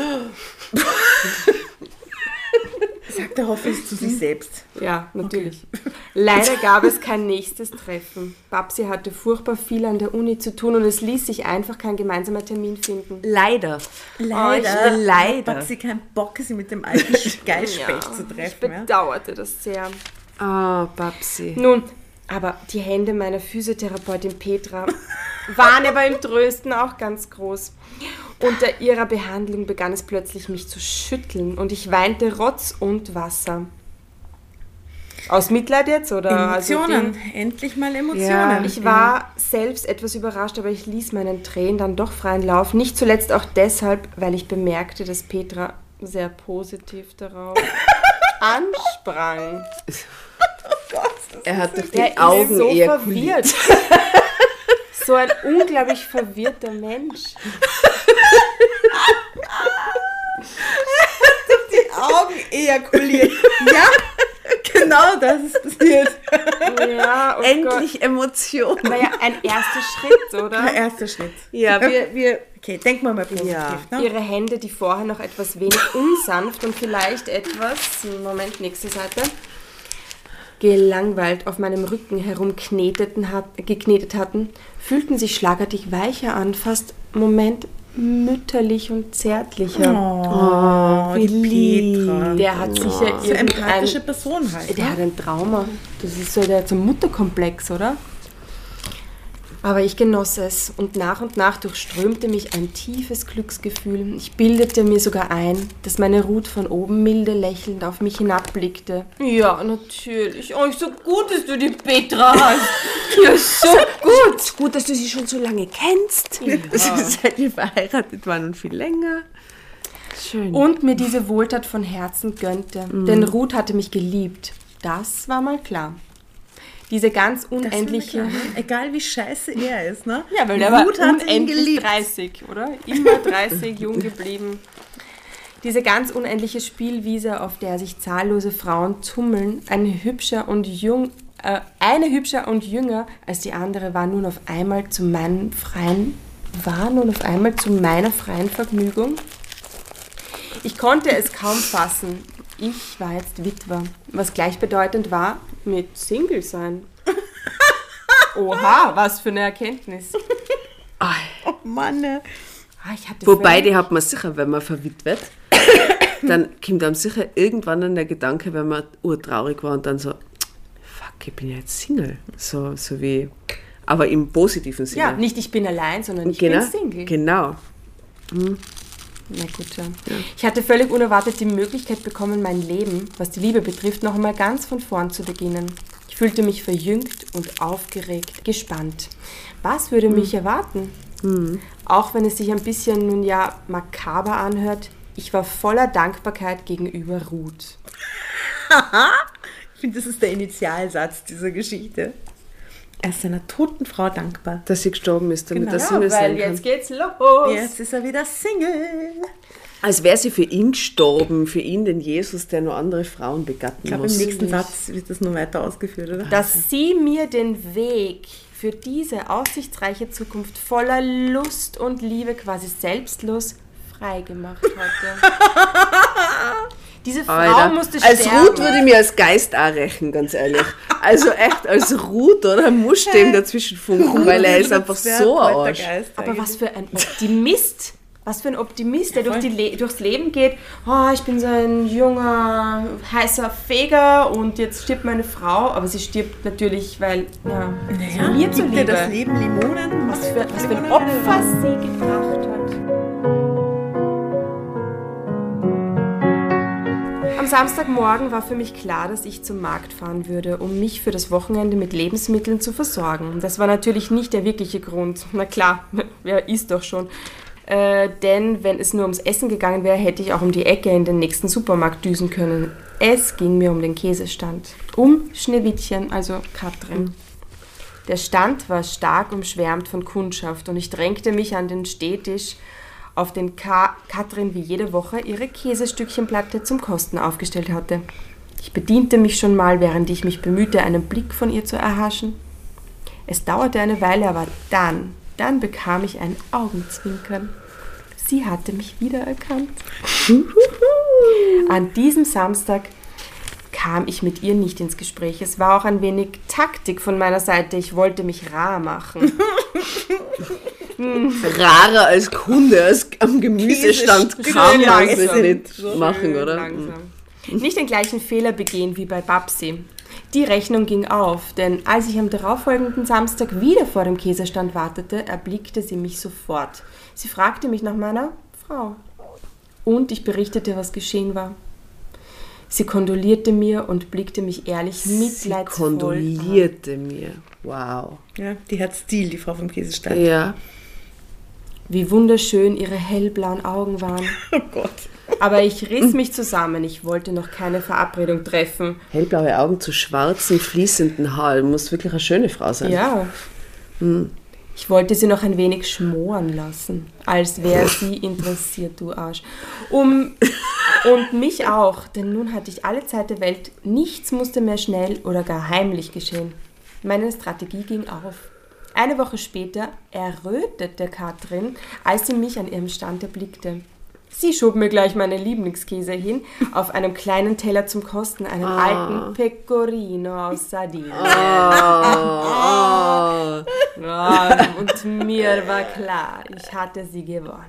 Sagt er hoffentlich zu sich selbst. Ja, natürlich. Leider gab es kein nächstes Treffen. Babsi hatte furchtbar viel an der Uni zu tun und es ließ sich einfach kein gemeinsamer Termin finden. Leider. Leider. Oh, ich- leider. Hat sie keinen Bock, sie mit dem alten Geilspecht zu ich treffen. Ja? bedauerte das sehr. Ah, Babsi. Nun, aber die Hände meiner Physiotherapeutin Petra waren ja beim Trösten auch ganz groß. Unter ihrer Behandlung begann es plötzlich mich zu schütteln und ich weinte Rotz und Wasser. Aus Mitleid jetzt oder? Also Emotionen. ging- Endlich mal Emotionen. Ja, ich war selbst etwas überrascht, aber ich ließ meinen Tränen dann doch freien Lauf. Nicht zuletzt auch deshalb, weil ich bemerkte, dass Petra sehr positiv darauf ansprang. Er hat durch die Der Augen so verwirrt. so ein unglaublich verwirrter Mensch. Augen ejakuliert. ja, genau das ist passiert. Ja, oh Endlich Emotionen. Gott. War ja ein erster Schritt, oder? Der erste Schritt. Ja, wir, wir, Okay, denk mal mal positiv. Ja. Ne? Ihre Hände, die vorher noch etwas wenig unsanft und vielleicht etwas, Moment, nächste Seite, gelangweilt auf meinem Rücken herumkneteten hat, geknetet hatten, fühlten sich schlagartig weicher an, fast, Moment, mütterlich und zärtlicher. Oh, die Petra. Der hat sicher so irgendein, empathische Person halt. der Ne? hat ein Trauma. Das ist so der zum Mutterkomplex, oder? Aber ich genoss es und nach und nach durchströmte mich ein tiefes Glücksgefühl. Ich bildete mir sogar ein, dass meine Ruth von oben milde lächelnd auf mich hinabblickte. Ja, natürlich. Oh, so gut, dass du die Petra hast. ja, so gut. gut, dass du sie schon so lange kennst. Seit wir verheiratet waren und viel länger. Schön. Und mir diese Wohltat von Herzen gönnte. Denn Ruth hatte mich geliebt. Das war mal klar. Diese ganz unendliche... Ne? Egal wie scheiße er ist, ne? Ja, weil der war unendlich geliebt. 30, oder? Immer 30, jung geblieben. Diese ganz unendliche Spielwiese, auf der sich zahllose Frauen tummeln, ein hübscher und jung, äh, eine hübscher und jünger als die andere, war nun auf einmal zu meinem freien, war nun auf einmal zu meiner freien Vergnügung. Ich konnte es kaum fassen. Ich war jetzt Witwer, was gleichbedeutend war mit Single sein. Oha, was für eine Erkenntnis. Oh Mann? Ah, Wobei, die hat man sicher, wenn man verwitwet, dann kommt einem sicher irgendwann dann der Gedanke, wenn man urtraurig war und dann so, fuck, ich bin ja jetzt Single. So, so wie, aber im positiven Sinne. Ja, nicht ich bin allein, sondern ich genau, bin Single. Genau. Na gut, ja. Ich hatte völlig unerwartet die Möglichkeit bekommen, mein Leben, was die Liebe betrifft, noch einmal ganz von vorn zu beginnen. Ich fühlte mich verjüngt und aufgeregt, gespannt. Was würde Hm. mich erwarten? Auch wenn es sich ein bisschen nun ja makaber anhört, ich war voller Dankbarkeit gegenüber Ruth. Ich finde, das ist der Initialsatz dieser Geschichte. Er ist seiner toten Frau dankbar. Dass sie gestorben ist, damit Genau. das Single sein kann. geht's los. Jetzt ist er wieder Single. Als wäre sie für ihn gestorben, für ihn, den Jesus, der nur andere Frauen begatten Ich glaube, muss. im nächsten Satz wird das nur weiter ausgeführt, oder? dass sie mir den Weg für diese aussichtsreiche Zukunft voller Lust und Liebe quasi selbstlos freigemacht hatte. Diese Frau Alter, musste als sterben. Ruth würde ich mir als Geist auch rächen, ganz ehrlich. Also echt, als Ruth, oder? Muss dem dazwischen funken, weil er ist einfach so ein Arsch. Aber was für ein Optimist. Was für ein Optimist, der durch die Le durchs Leben geht. Oh, ich bin so ein junger, heißer Feger und jetzt stirbt meine Frau. Aber sie stirbt natürlich, weil, ja, Naja, mir gibt dir das Leben Limonen? was für, was für ein Opfer sie gebracht Am Samstagmorgen war für mich klar, dass ich zum Markt fahren würde, um mich für das Wochenende mit Lebensmitteln zu versorgen. Das war natürlich nicht der wirkliche Grund. Na klar, wer isst doch schon. Äh, denn wenn es nur ums Essen gegangen wäre, hätte ich auch um die Ecke in den nächsten Supermarkt düsen können. Es ging mir um den Käsestand. Um Schneewittchen, also Katrin. Der Stand war stark umschwärmt von Kundschaft und ich drängte mich an den Stehtisch, auf den Ka Katrin wie jede Woche ihre Käsestückchenplatte zum Kosten aufgestellt hatte. Ich bediente mich schon mal, während ich mich bemühte, einen Blick von ihr zu erhaschen. Es dauerte eine Weile, aber dann, dann bekam ich ein Augenzwinkern. Sie hatte mich wiedererkannt. An diesem Samstag kam ich mit ihr nicht ins Gespräch. Es war auch ein wenig Taktik von meiner Seite. Ich wollte mich rar machen. Rarer als Kunde, als am Gemüsestand kann man es nicht machen, oder? Langsam. Nicht den gleichen Fehler begehen wie bei Babsi. Die Rechnung ging auf, denn als ich am darauffolgenden Samstag wieder vor dem Käsestand wartete, erblickte sie mich sofort. Sie fragte mich nach meiner Frau. Und ich berichtete, was geschehen war. Sie kondolierte mir und blickte mich ehrlich Sie mitleidsvoll an. kondolierte mir. Wow. Ja, die hat Stil, die Frau vom Käsestand. Ja. Wie wunderschön ihre hellblauen Augen waren. Oh Gott. Aber ich riss mich zusammen. Ich wollte noch keine Verabredung treffen. Hellblaue Augen zu schwarzen, fließenden Haaren. Muss wirklich eine schöne Frau sein. Ja. Ich wollte sie noch ein wenig schmoren lassen, als wäre sie interessiert, du Arsch. Um, und mich auch, denn nun hatte ich alle Zeit der Welt. Nichts musste mehr schnell oder gar heimlich geschehen. Meine Strategie ging auf. Eine Woche später errötete Katrin, als sie mich an ihrem Stand erblickte. Sie schob mir gleich meine Lieblingskäse hin, auf einem kleinen Teller zum Kosten, einen alten Pecorino aus Sardinien. Ja, und mir war klar, ich hatte sie gewonnen.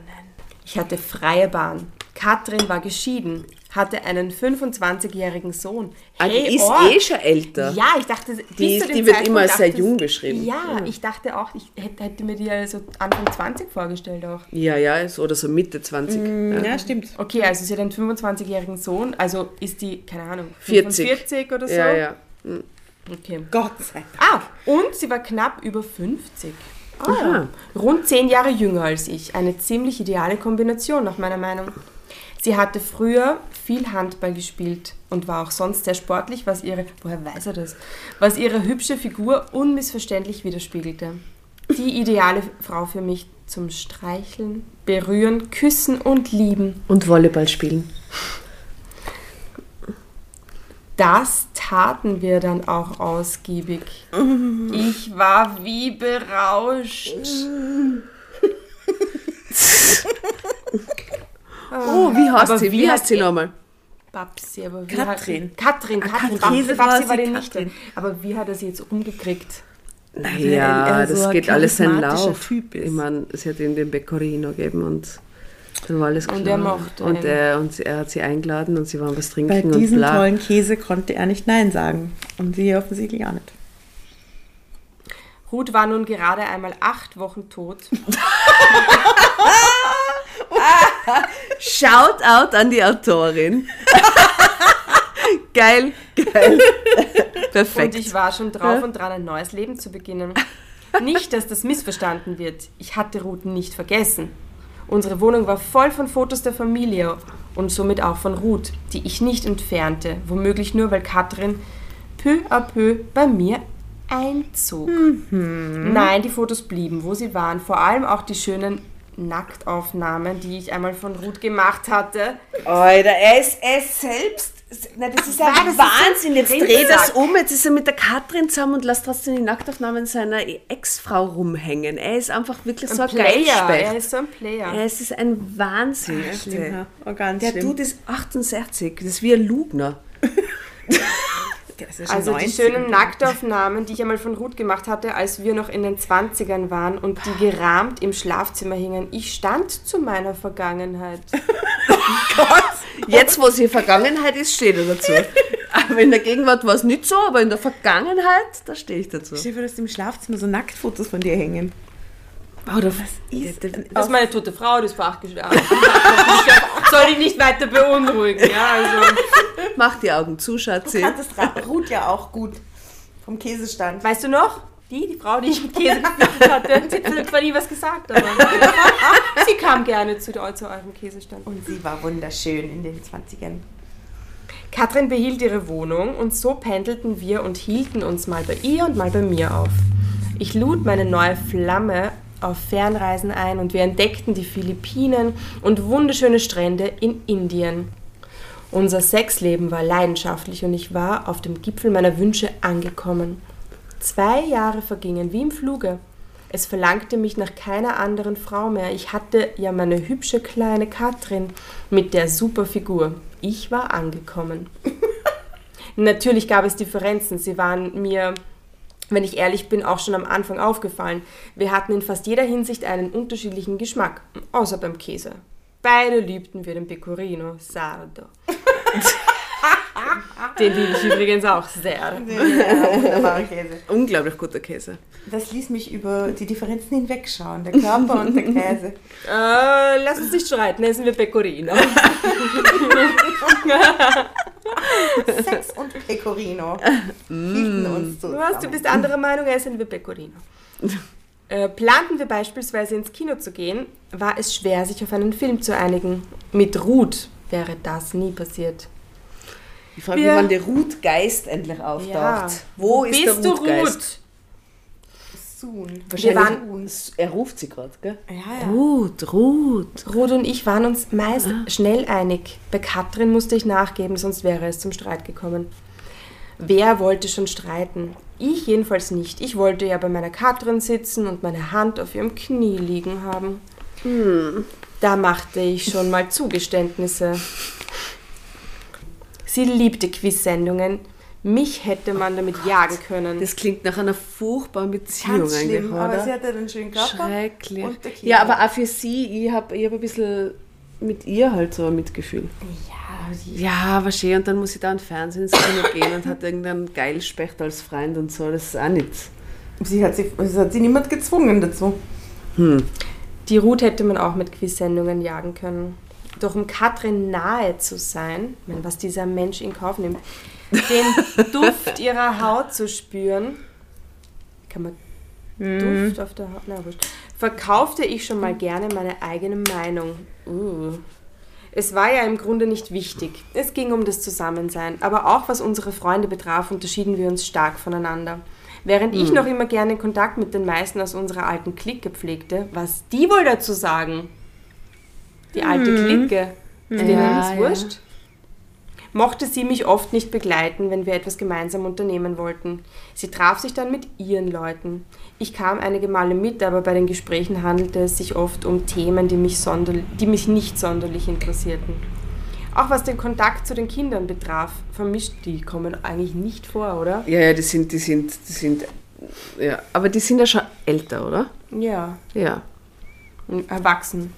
Ich hatte freie Bahn. Katrin war geschieden, hatte einen 25-jährigen Sohn. Ah, die ist oh, eh schon älter. Ja, ich dachte, bis Die- zu dem die wird immer als sehr jung beschrieben. Ja, ich dachte auch, ich hätte, hätte mir die also Anfang 20 vorgestellt auch. Ja, ja, so, oder so Mitte 20. ja. Ja, stimmt. Okay, also sie hat einen 25-jährigen Sohn, also ist die, keine Ahnung, 40. 45 oder so? ja, ja. Okay. Gott sei Dank. Ah, und sie war knapp über 50. Ah, Aha. Rund zehn Jahre jünger als ich. Eine ziemlich ideale Kombination, nach meiner Meinung. Sie hatte früher viel Handball gespielt und war auch sonst sehr sportlich, was ihre, woher weiß er das, was ihre hübsche Figur unmissverständlich widerspiegelte. Die ideale Frau für mich zum Streicheln, Berühren, Küssen und Lieben. Und Volleyball spielen. Das taten wir dann auch ausgiebig. Ich war wie berauscht. Oh, wie heißt Aber sie? Wie, wie heißt hat sie nochmal? Babsi, aber wie Katrin. Hat, Katrin, Ah, Katrin. Katrin. Babsi, Babsi war die Nichte. Katrin. Aber wie hat er sie jetzt umgekriegt? Naja, er so das geht alles seinen Lauf. Typ ist. Ich meine, sie hat ihm den Pecorino gegeben und dann war alles klar. Und er mochte und er, und er hat sie eingeladen und sie waren was Bei trinken und diesem bla. tollen Käse konnte er nicht Nein sagen. Und sie offensichtlich auch nicht. Ruth war nun gerade einmal acht Wochen tot. Shout out an die Autorin. geil, geil. Perfekt. Und ich war schon drauf und dran, ein neues Leben zu beginnen. Nicht, dass das missverstanden wird. Ich hatte Ruth nicht vergessen. Unsere Wohnung war voll von Fotos der Familie und somit auch von Ruth, die ich nicht entfernte, womöglich nur, weil Katrin peu à peu bei mir einzog. Nein, die Fotos blieben, wo sie waren. Vor allem auch die schönen Nacktaufnahmen, die ich einmal von Ruth gemacht hatte. Alter, er ist, er ist selbst. Na, das ist ja Nein, das ist Wahnsinn. Jetzt ein dreh das um. Jetzt ist er mit der Katrin zusammen und lässt trotzdem die Nacktaufnahmen seiner Ex-Frau rumhängen. Er ist einfach wirklich so ein Player, er ist so ein Player. Es ist ein Wahnsinn. Schlimm, ja. Oh, ganz Der schlimm. Dude ist 68. Das ist wie ein Lugner. Also die 90. schönen Nacktaufnahmen, die ich einmal von Ruth gemacht hatte, als wir noch in den 20ern waren und die gerahmt im Schlafzimmer hingen. Ich stand zu meiner Vergangenheit. Jetzt, wo sie Vergangenheit ist, steht er dazu. Aber in der Gegenwart war es nicht so, aber in der Vergangenheit, da stehe ich dazu. Vor, dass im Schlafzimmer so Nacktfotos von dir hängen. Oder Ist Das ist meine tote Frau, die ist vor acht gestorben. Soll ich nicht weiter beunruhigen, ja, also. Mach die Augen zu, Schatzi. das Ruht ja auch gut vom Käsestand. Weißt du noch? Die, die Frau, die ich mit Käse gefüttert hatte, sie hat zwar nie was gesagt, aber sie kam gerne zu, der, zu eurem Käsestand. Und sie war wunderschön in den 20ern. Katrin behielt ihre Wohnung und so pendelten wir und hielten uns mal bei ihr und mal bei mir auf. Ich lud meine neue Flamme auf Fernreisen ein und wir entdeckten die Philippinen und wunderschöne Strände in Indien. Unser Sexleben war leidenschaftlich und ich war auf dem Gipfel meiner Wünsche angekommen. Zwei Jahre vergingen wie im Fluge. Es verlangte mich nach keiner anderen Frau mehr. Ich hatte ja meine hübsche kleine Katrin mit der super Figur. Ich war angekommen. Natürlich gab es Differenzen. Sie waren mir, wenn ich ehrlich bin, auch schon am Anfang aufgefallen. Wir hatten in fast jeder Hinsicht einen unterschiedlichen Geschmack, außer beim Käse. Beide liebten wir den Pecorino Sardo. Den liebe ich übrigens auch sehr. Ja, wunderbarer Käse. Unglaublich guter Käse. Das ließ mich über die Differenzen hinwegschauen, der Körper und der Käse. Äh, lass uns nicht streiten, essen wir Pecorino. Sex und Pecorino hielten uns zusammen. Was, du bist anderer Meinung, essen wir Pecorino. Äh, planten wir beispielsweise ins Kino zu gehen, war es schwer, sich auf einen Film zu einigen. Mit Ruth wäre das nie passiert. Ich frage mich, wann der Ruth-Geist endlich auftaucht. Ja. Wo ist Bist der du Ruth-Geist? Soon. Wir waren, Er ruft sie gerade, gell? Ja, ja. Ruth, Ruth. Ruth und ich waren uns meist schnell einig. Bei Katrin musste ich nachgeben, sonst wäre es zum Streit gekommen. Wer wollte schon streiten? Ich jedenfalls nicht. Ich wollte ja bei meiner Katrin sitzen und meine Hand auf ihrem Knie liegen haben. Da machte ich schon mal Zugeständnisse. Sie liebte Quiz-Sendungen. Mich hätte man damit jagen können. Das klingt nach einer furchtbaren Beziehung Ganz eigentlich, schlimm, oder? aber sie hatte einen schönen Körper. Schrecklich. Ja, aber auch für sie, ich habe ich hab ein bisschen mit ihr halt so ein Mitgefühl. Ja, Ja, schön. Und dann muss ich da ins Fernsehen gehen und hat irgendeinen Geilspecht als Freund und so. Das ist auch nichts. Sie hat, sie, es hat sie niemand gezwungen dazu. Die Ruth hätte man auch mit Quiz-Sendungen jagen können. Doch um Katrin nahe zu sein, meine, was dieser Mensch in Kauf nimmt, den Duft ihrer Haut zu spüren, kann man Duft auf der Haut, na wurscht, verkaufte ich schon mal gerne meine eigene Meinung. Uh. Es war ja im Grunde nicht wichtig. Es ging um das Zusammensein. Aber auch was unsere Freunde betraf, unterschieden wir uns stark voneinander. Während ich noch immer gerne Kontakt mit den meisten aus unserer alten Clique pflegte, was die wohl dazu sagen? Die alte Clique. Ist denen Ja, das ja. wurscht? Mochte sie mich oft nicht begleiten, wenn wir etwas gemeinsam unternehmen wollten. Sie traf sich dann mit ihren Leuten. Ich kam einige Male mit, aber bei den Gesprächen handelte es sich oft um Themen, die mich, sonder die mich nicht sonderlich interessierten. Auch was den Kontakt zu den Kindern betraf, vermischt, die kommen eigentlich nicht vor, oder? Ja, ja, die sind, die sind, die sind, ja. Aber die sind ja schon älter, oder? Ja, Ja. erwachsen.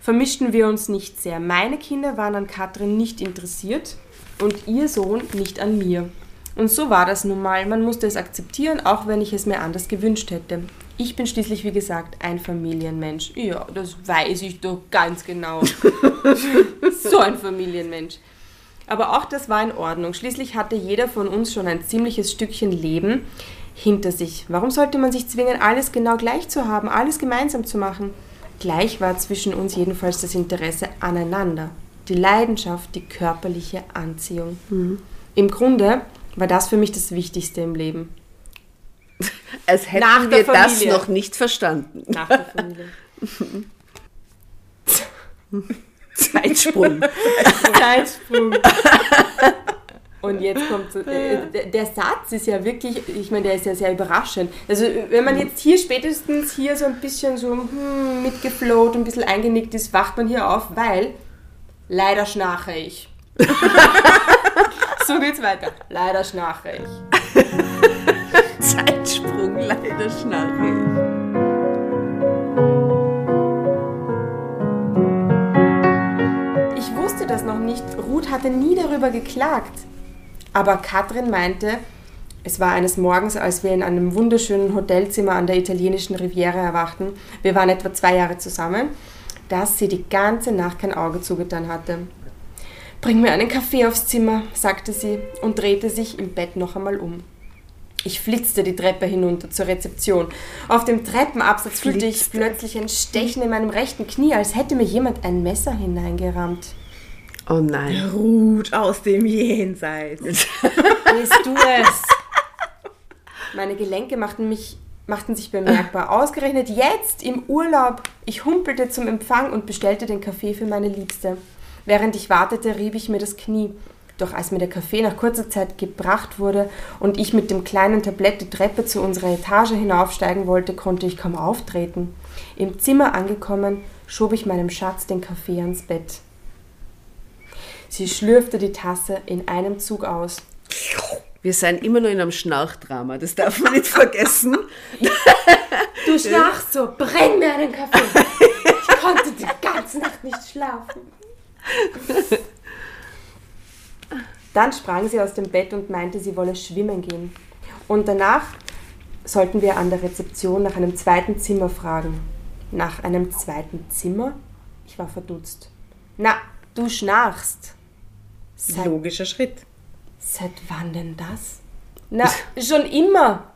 Vermischten wir uns nicht sehr. Meine Kinder waren an Katrin nicht interessiert und ihr Sohn nicht an mir. Und so war das nun mal. Man musste es akzeptieren, auch wenn ich es mir anders gewünscht hätte. Ich bin schließlich, wie gesagt, ein Familienmensch. Ja, das weiß ich doch ganz genau. so ein Familienmensch. Aber auch das war in Ordnung. Schließlich hatte jeder von uns schon ein ziemliches Stückchen Leben hinter sich. Warum sollte man sich zwingen, alles genau gleich zu haben, alles gemeinsam zu machen? Gleich war zwischen uns jedenfalls das Interesse aneinander, die Leidenschaft, die körperliche Anziehung. Im Grunde war das für mich das Wichtigste im Leben. Als hätten Nach wir das noch nicht verstanden. Nach der Familie. Zeitsprung. Zeitsprung. Und jetzt kommt so, äh, der- Satz ist ja wirklich, ich meine, der ist ja sehr überraschend. Also wenn man jetzt hier spätestens hier so ein bisschen so hm, mitgeflowt und ein bisschen eingenickt ist, wacht man hier auf, weil leider schnarche ich. so geht's weiter. Leider schnarche ich. Zeitsprung, leider schnarche Ich wusste das noch nicht. Ruth hatte nie darüber geklagt. Aber Katrin meinte, es war eines Morgens, als wir in einem wunderschönen Hotelzimmer an der italienischen Riviera erwachten, wir waren etwa zwei Jahre zusammen, dass sie die ganze Nacht kein Auge zugetan hatte. Bring mir einen Kaffee aufs Zimmer, sagte sie und drehte sich im Bett noch einmal um. Ich flitzte die Treppe hinunter zur Rezeption. Auf dem Treppenabsatz fühlte ich plötzlich ein Stechen in meinem rechten Knie, als hätte mir jemand ein Messer hineingerammt. Oh nein. Ruth aus dem Jenseits. Bist du es? Meine Gelenke machten mich, machten sich bemerkbar. Ausgerechnet jetzt im Urlaub. Ich humpelte zum Empfang und bestellte den Kaffee für meine Liebste. Während ich wartete, rieb ich mir das Knie. Doch als mir der Kaffee nach kurzer Zeit gebracht wurde und ich mit dem kleinen Tablett die Treppe zu unserer Etage hinaufsteigen wollte, konnte ich kaum auftreten. Im Zimmer angekommen, schob ich meinem Schatz den Kaffee ans Bett. Sie schlürfte die Tasse in einem Zug aus. Wir sind immer noch in einem Schnarchdrama, das darf man nicht vergessen. Du schnarchst so, bring mir einen Kaffee. Ich konnte die ganze Nacht nicht schlafen. Dann sprang sie aus dem Bett und meinte, sie wolle schwimmen gehen. Und danach sollten wir an der Rezeption nach einem zweiten Zimmer fragen. Nach einem zweiten Zimmer? Ich war verdutzt. Na, du schnarchst. Seit, Logischer Schritt. seit wann denn das? Na, schon immer.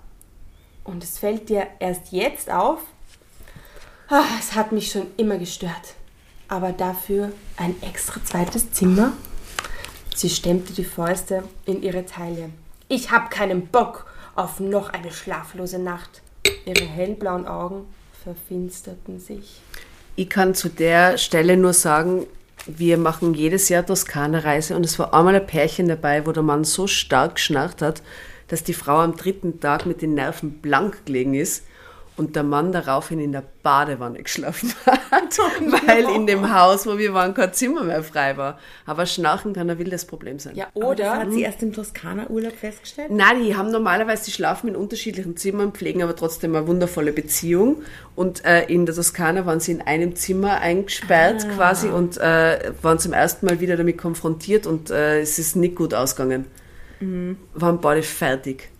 Und es fällt dir erst jetzt auf? Ah, es hat mich schon immer gestört. Aber dafür ein extra zweites Zimmer? Sie stemmte die Fäuste in ihre Taille. Ich hab keinen Bock auf noch eine schlaflose Nacht. Ihre hellblauen Augen verfinsterten sich. Ich kann zu der Stelle nur sagen, wir machen jedes Jahr Toskana-Reise und es war einmal ein Pärchen dabei, wo der Mann so stark geschnarcht hat, dass die Frau am dritten Tag mit den Nerven blank gelegen ist und der Mann daraufhin in der Badewanne geschlafen hat, weil in dem Haus, wo wir waren, kein Zimmer mehr frei war. Aber Schnarchen kann ein wildes Problem sein. Ja, Das oder hat sie erst im Toskana-Urlaub festgestellt? Nein, die haben normalerweise, die schlafen in unterschiedlichen Zimmern, pflegen aber trotzdem eine wundervolle Beziehung. Und äh, in der Toskana waren sie in einem Zimmer eingesperrt quasi und äh, waren zum ersten Mal wieder damit konfrontiert und äh, es ist nicht gut ausgegangen. Waren beide fertig.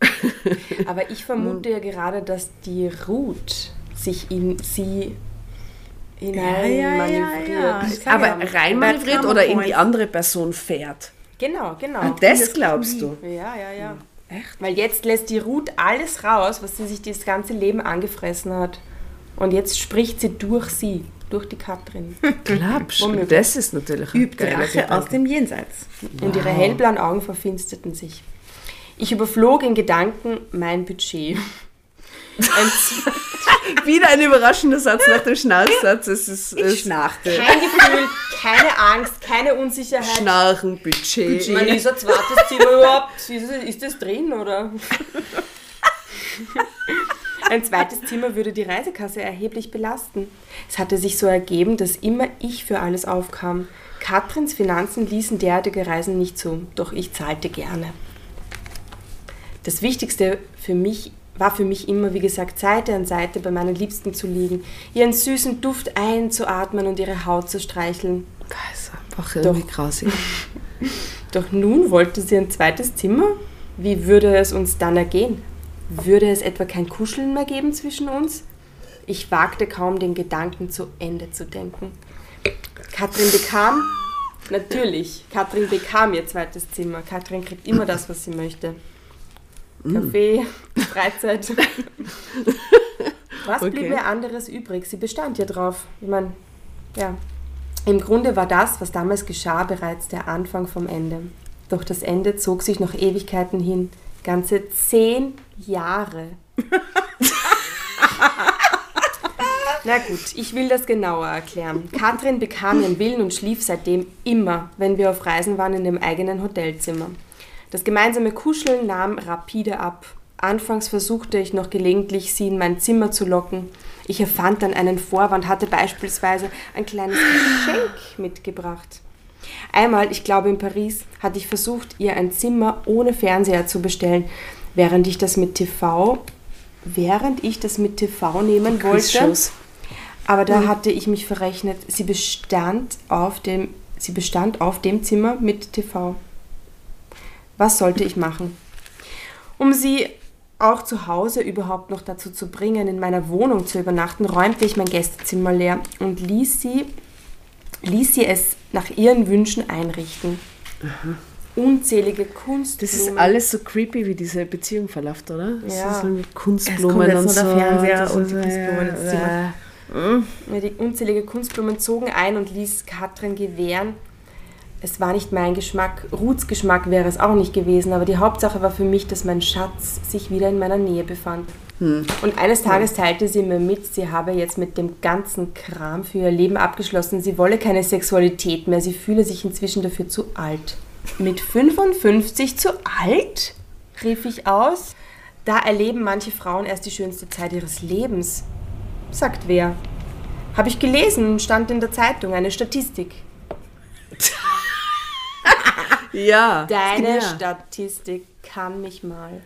Aber ich vermute ja gerade, dass die Ruth sich in sie hinein manövriert. Ich sag Aber ja, rein manövriert oder in die andere Person fährt. Genau, genau. Das glaubst du? Ja, ja, ja. Echt? Weil jetzt lässt die Ruth alles raus, was sie sich das ganze Leben angefressen hat. Und jetzt spricht sie durch sie, durch die Katrin. Womöglich. Das ist natürlich ein Übt geiler Rache Gedanke. aus dem Jenseits. Und ihre hellblauen Augen verfinsterten sich. Ich überflog in Gedanken mein Budget. Wieder ein überraschender Satz nach dem Schnarchsatz. Es ist Ich es schnarchte. kein Gefühl, keine Angst, keine Unsicherheit. Schnarchen, Budget. Ich meine, ist ein zweites Zimmer überhaupt? Ist, ist das drin oder? Ein zweites Zimmer würde die Reisekasse erheblich belasten. Es hatte sich so ergeben, dass immer ich für alles aufkam. Katrins Finanzen ließen derartige Reisen nicht zu, doch ich zahlte gerne. Das Wichtigste für mich war für mich immer, wie gesagt, Seite an Seite bei meinen Liebsten zu liegen, ihren süßen Duft einzuatmen und ihre Haut zu streicheln. Das ist einfach irgendwie grausig. Doch nun wollte sie ein zweites Zimmer? Wie würde es uns dann ergehen? Würde es etwa kein Kuscheln mehr geben zwischen uns? Ich wagte kaum den Gedanken zu Ende zu denken. Katrin bekam, natürlich, Katrin bekam ihr zweites Zimmer. Katrin kriegt immer das, was sie möchte. Kaffee, Freizeit. Was blieb Okay. mir anderes übrig? Sie bestand ja drauf. Ich meine, ja. Im Grunde war das, was damals geschah, bereits der Anfang vom Ende. Doch das Ende zog sich noch Ewigkeiten hin. Ganze zehn Jahre. Na gut, ich will das genauer erklären. Katrin bekam ihren Willen und schlief seitdem immer, wenn wir auf Reisen waren, in dem eigenen Hotelzimmer. Das gemeinsame Kuscheln nahm rapide ab. Anfangs versuchte ich noch gelegentlich, sie in mein Zimmer zu locken. Ich erfand dann einen Vorwand, hatte beispielsweise ein kleines Geschenk mitgebracht. Einmal, ich glaube in Paris, hatte ich versucht, ihr ein Zimmer ohne Fernseher zu bestellen, während ich das mit TV, während ich das mit TV nehmen wollte. Aber da hatte ich mich verrechnet. Sie bestand auf dem, sie bestand auf dem Zimmer mit TV. Was sollte ich machen? Um sie auch zu Hause überhaupt noch dazu zu bringen, in meiner Wohnung zu übernachten, räumte ich mein Gästezimmer leer und ließ sie, ließ sie es nach ihren Wünschen einrichten. Unzählige Kunstblumen. Das ist alles so creepy, wie diese Beziehung verläuft, oder? Das Ja. ist so mit Es Kunstblumen und nur so. der Fernseher und die Kunstblumen ins Zimmer. äh, Ja, die unzählige Kunstblumen zogen ein und ließ Katrin gewähren, Es war nicht mein Geschmack, Ruths Geschmack wäre es auch nicht gewesen, aber die Hauptsache war für mich, dass mein Schatz sich wieder in meiner Nähe befand. Und eines Tages teilte sie mir mit, sie habe jetzt mit dem ganzen Kram für ihr Leben abgeschlossen. Sie wolle keine Sexualität mehr, sie fühle sich inzwischen dafür zu alt. Mit 55 zu alt? rief ich aus. Da erleben manche Frauen erst die schönste Zeit ihres Lebens. Sagt wer? Habe ich gelesen, stand in der Zeitung, eine Statistik. Ja. Deine Ja. Statistik kann mich mal.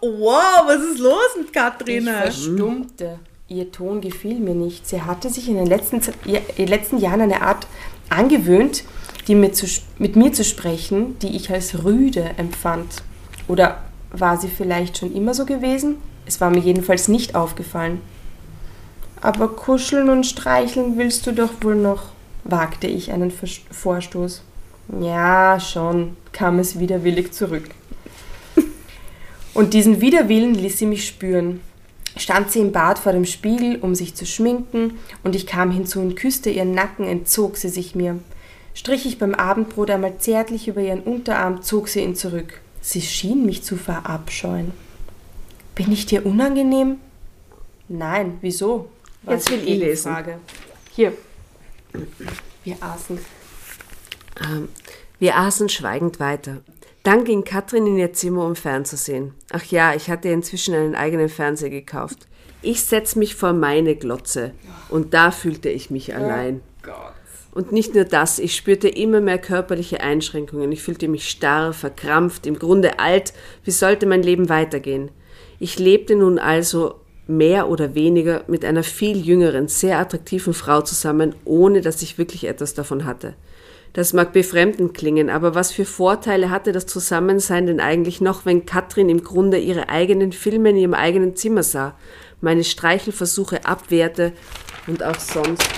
Wow, was ist los mit Ich Katrin? verstummte. Ihr Ton gefiel mir nicht. Sie hatte sich in den letzten, in den letzten Jahren eine Art angewöhnt, die mit, zu, mit mir zu sprechen, die ich als rüde empfand. Oder war sie vielleicht schon immer so gewesen? Es war mir jedenfalls nicht aufgefallen. Aber kuscheln und streicheln willst du doch wohl noch, wagte ich einen Vorstoß. Ja, schon, kam es widerwillig zurück. Und diesen Widerwillen ließ sie mich spüren. Stand sie im Bad vor dem Spiegel, um sich zu schminken, und ich kam hinzu und küsste ihren Nacken, entzog sie sich mir. Strich ich beim Abendbrot einmal zärtlich über ihren Unterarm, zog sie ihn zurück. Sie schien mich zu verabscheuen. Bin ich dir unangenehm? Nein, wieso? war Jetzt will ich lesen. Gegenfrage. Hier. Wir aßen. Ähm, wir aßen schweigend weiter. Dann ging Katrin in ihr Zimmer, um fernzusehen. Ach ja, ich hatte inzwischen einen eigenen Fernseher gekauft. Ich setz mich vor meine Glotze und da fühlte ich mich allein. Und nicht nur das, ich spürte immer mehr körperliche Einschränkungen. Ich fühlte mich starr, verkrampft, im Grunde alt. Wie sollte mein Leben weitergehen? Ich lebte nun also mehr oder weniger mit einer viel jüngeren, sehr attraktiven Frau zusammen, ohne dass ich wirklich etwas davon hatte. Das mag befremdend klingen, aber was für Vorteile hatte das Zusammensein denn eigentlich noch, wenn Katrin im Grunde ihre eigenen Filme in ihrem eigenen Zimmer sah, meine Streichelversuche abwehrte und auch sonst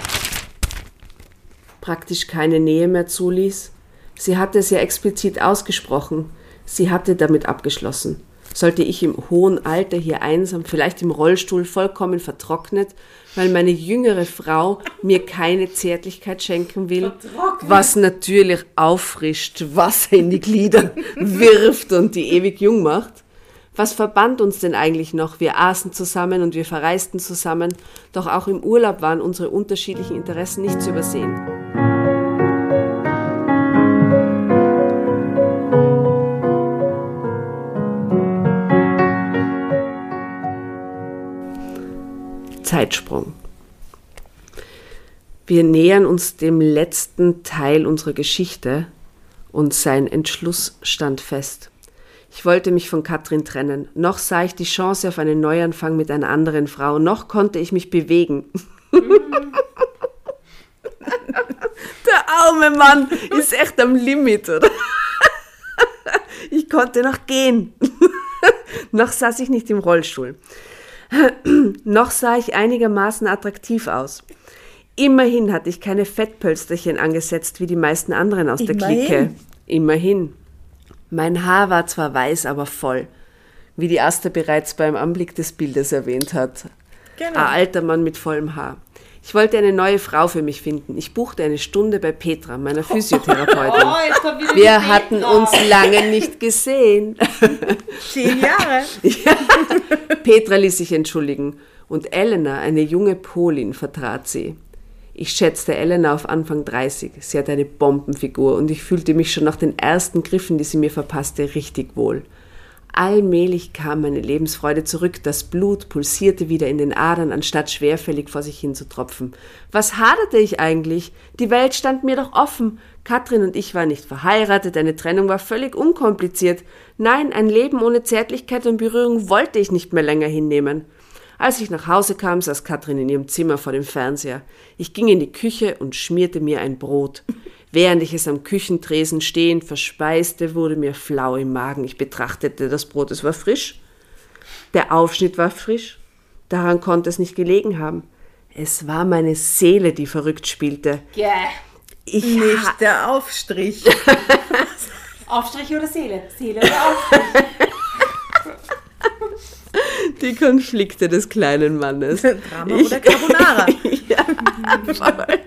praktisch keine Nähe mehr zuließ? Sie hatte es ja explizit ausgesprochen. Sie hatte damit abgeschlossen. Sollte ich im hohen Alter hier einsam, vielleicht im Rollstuhl, vollkommen vertrocknet, weil meine jüngere Frau mir keine Zärtlichkeit schenken will, was natürlich auffrischt, Wasser in die Glieder wirft und die ewig jung macht? Was verband uns denn eigentlich noch? Wir aßen zusammen und wir verreisten zusammen, doch auch im Urlaub waren unsere unterschiedlichen Interessen nicht zu übersehen. Zeitsprung. Wir nähern uns dem letzten Teil unserer Geschichte und sein Entschluss stand fest. Ich wollte mich von Katrin trennen. Noch sah ich die Chance auf einen Neuanfang mit einer anderen Frau. Noch konnte ich mich bewegen. Der arme Mann ist echt am Limit, oder? Ich konnte noch gehen. noch saß ich nicht im Rollstuhl. noch sah ich einigermaßen attraktiv aus. Immerhin hatte ich keine Fettpölsterchen angesetzt wie die meisten anderen aus der Immerhin. Clique. Immerhin. Mein Haar war zwar weiß, aber voll, wie die Asta bereits beim Anblick des Bildes erwähnt hat. Genau. Ein alter Mann mit vollem Haar. Ich wollte eine neue Frau für mich finden. Ich buchte eine Stunde bei Petra, meiner Physiotherapeutin. jetzt kommt wieder Wir hatten uns lange nicht gesehen. Zehn Jahre. Petra ließ sich entschuldigen und Elena, eine junge Polin, vertrat sie. Ich schätzte Elena auf Anfang 30. Sie hatte eine Bombenfigur und ich fühlte mich schon nach den ersten Griffen, die sie mir verpasste, richtig wohl. Allmählich kam meine Lebensfreude zurück, das Blut pulsierte wieder in den Adern, anstatt schwerfällig vor sich hin zu tropfen. Was haderte ich eigentlich? Die Welt stand mir doch offen. Katrin und ich waren nicht verheiratet, eine Trennung war völlig unkompliziert. Nein, ein Leben ohne Zärtlichkeit und Berührung wollte ich nicht mehr länger hinnehmen. Als ich nach Hause kam, saß Katrin in ihrem Zimmer vor dem Fernseher. Ich ging in die Küche und schmierte mir ein Brot. Während ich es am Küchentresen stehend verspeiste, wurde mir flau im Magen. Ich betrachtete das Brot, es war frisch. Der Aufschnitt war frisch. Daran konnte es nicht gelegen haben. Es war meine Seele, die verrückt spielte. Yeah. Ich Nicht der Aufstrich. Aufstrich oder Seele? Seele oder Aufstrich? die Konflikte des kleinen Mannes. Drama oder Carbonara. ja, voll.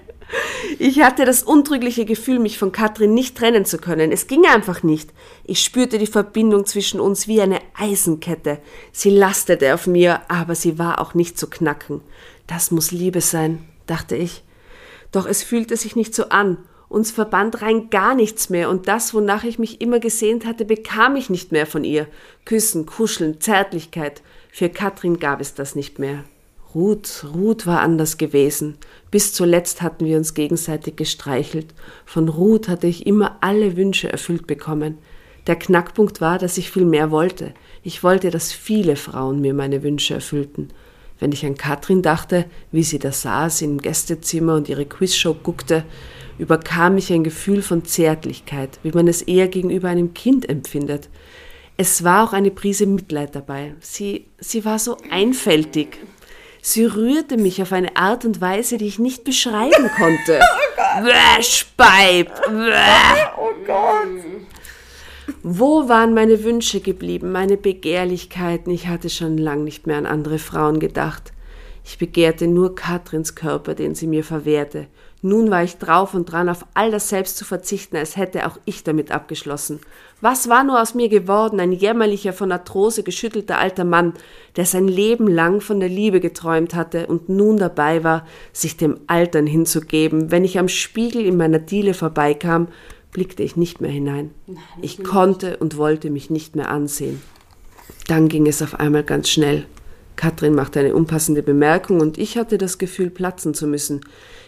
Ich hatte das untrügliche Gefühl, mich von Katrin nicht trennen zu können. Es ging einfach nicht. Ich spürte die Verbindung zwischen uns wie eine Eisenkette. Sie lastete auf mir, aber sie war auch nicht zu knacken. Das muss Liebe sein, dachte ich. Doch es fühlte sich nicht so an. Uns verband rein gar nichts mehr und das, wonach ich mich immer gesehnt hatte, bekam ich nicht mehr von ihr. Küssen, Kuscheln, Zärtlichkeit. Für Katrin gab es das nicht mehr. Ruth, Ruth war anders gewesen. Bis zuletzt hatten wir uns gegenseitig gestreichelt. Von Ruth hatte ich immer alle Wünsche erfüllt bekommen. Der Knackpunkt war, dass ich viel mehr wollte. Ich wollte, dass viele Frauen mir meine Wünsche erfüllten. Wenn ich an Katrin dachte, wie sie da saß im Gästezimmer und ihre Quizshow guckte, überkam mich ein Gefühl von Zärtlichkeit, wie man es eher gegenüber einem Kind empfindet. Es war auch eine Prise Mitleid dabei. Sie, sie war so einfältig. Sie rührte mich auf eine Art und Weise, die ich nicht beschreiben konnte. oh Gott. Bäh, Speib. Bäh. Oh Gott. Wo waren meine Wünsche geblieben, meine Begehrlichkeiten? Ich hatte schon lang nicht mehr an andere Frauen gedacht. Ich begehrte nur Katrins Körper, den sie mir verwehrte. Nun war ich drauf und dran, auf all das selbst zu verzichten, als hätte auch ich damit abgeschlossen. Was war nur aus mir geworden, ein jämmerlicher, von Arthrose geschüttelter alter Mann, der sein Leben lang von der Liebe geträumt hatte und nun dabei war, sich dem Altern hinzugeben. Wenn ich am Spiegel in meiner Diele vorbeikam, blickte ich nicht mehr hinein. Ich konnte und wollte mich nicht mehr ansehen. Dann ging es auf einmal ganz schnell. Katrin machte eine unpassende Bemerkung und ich hatte das Gefühl, platzen zu müssen.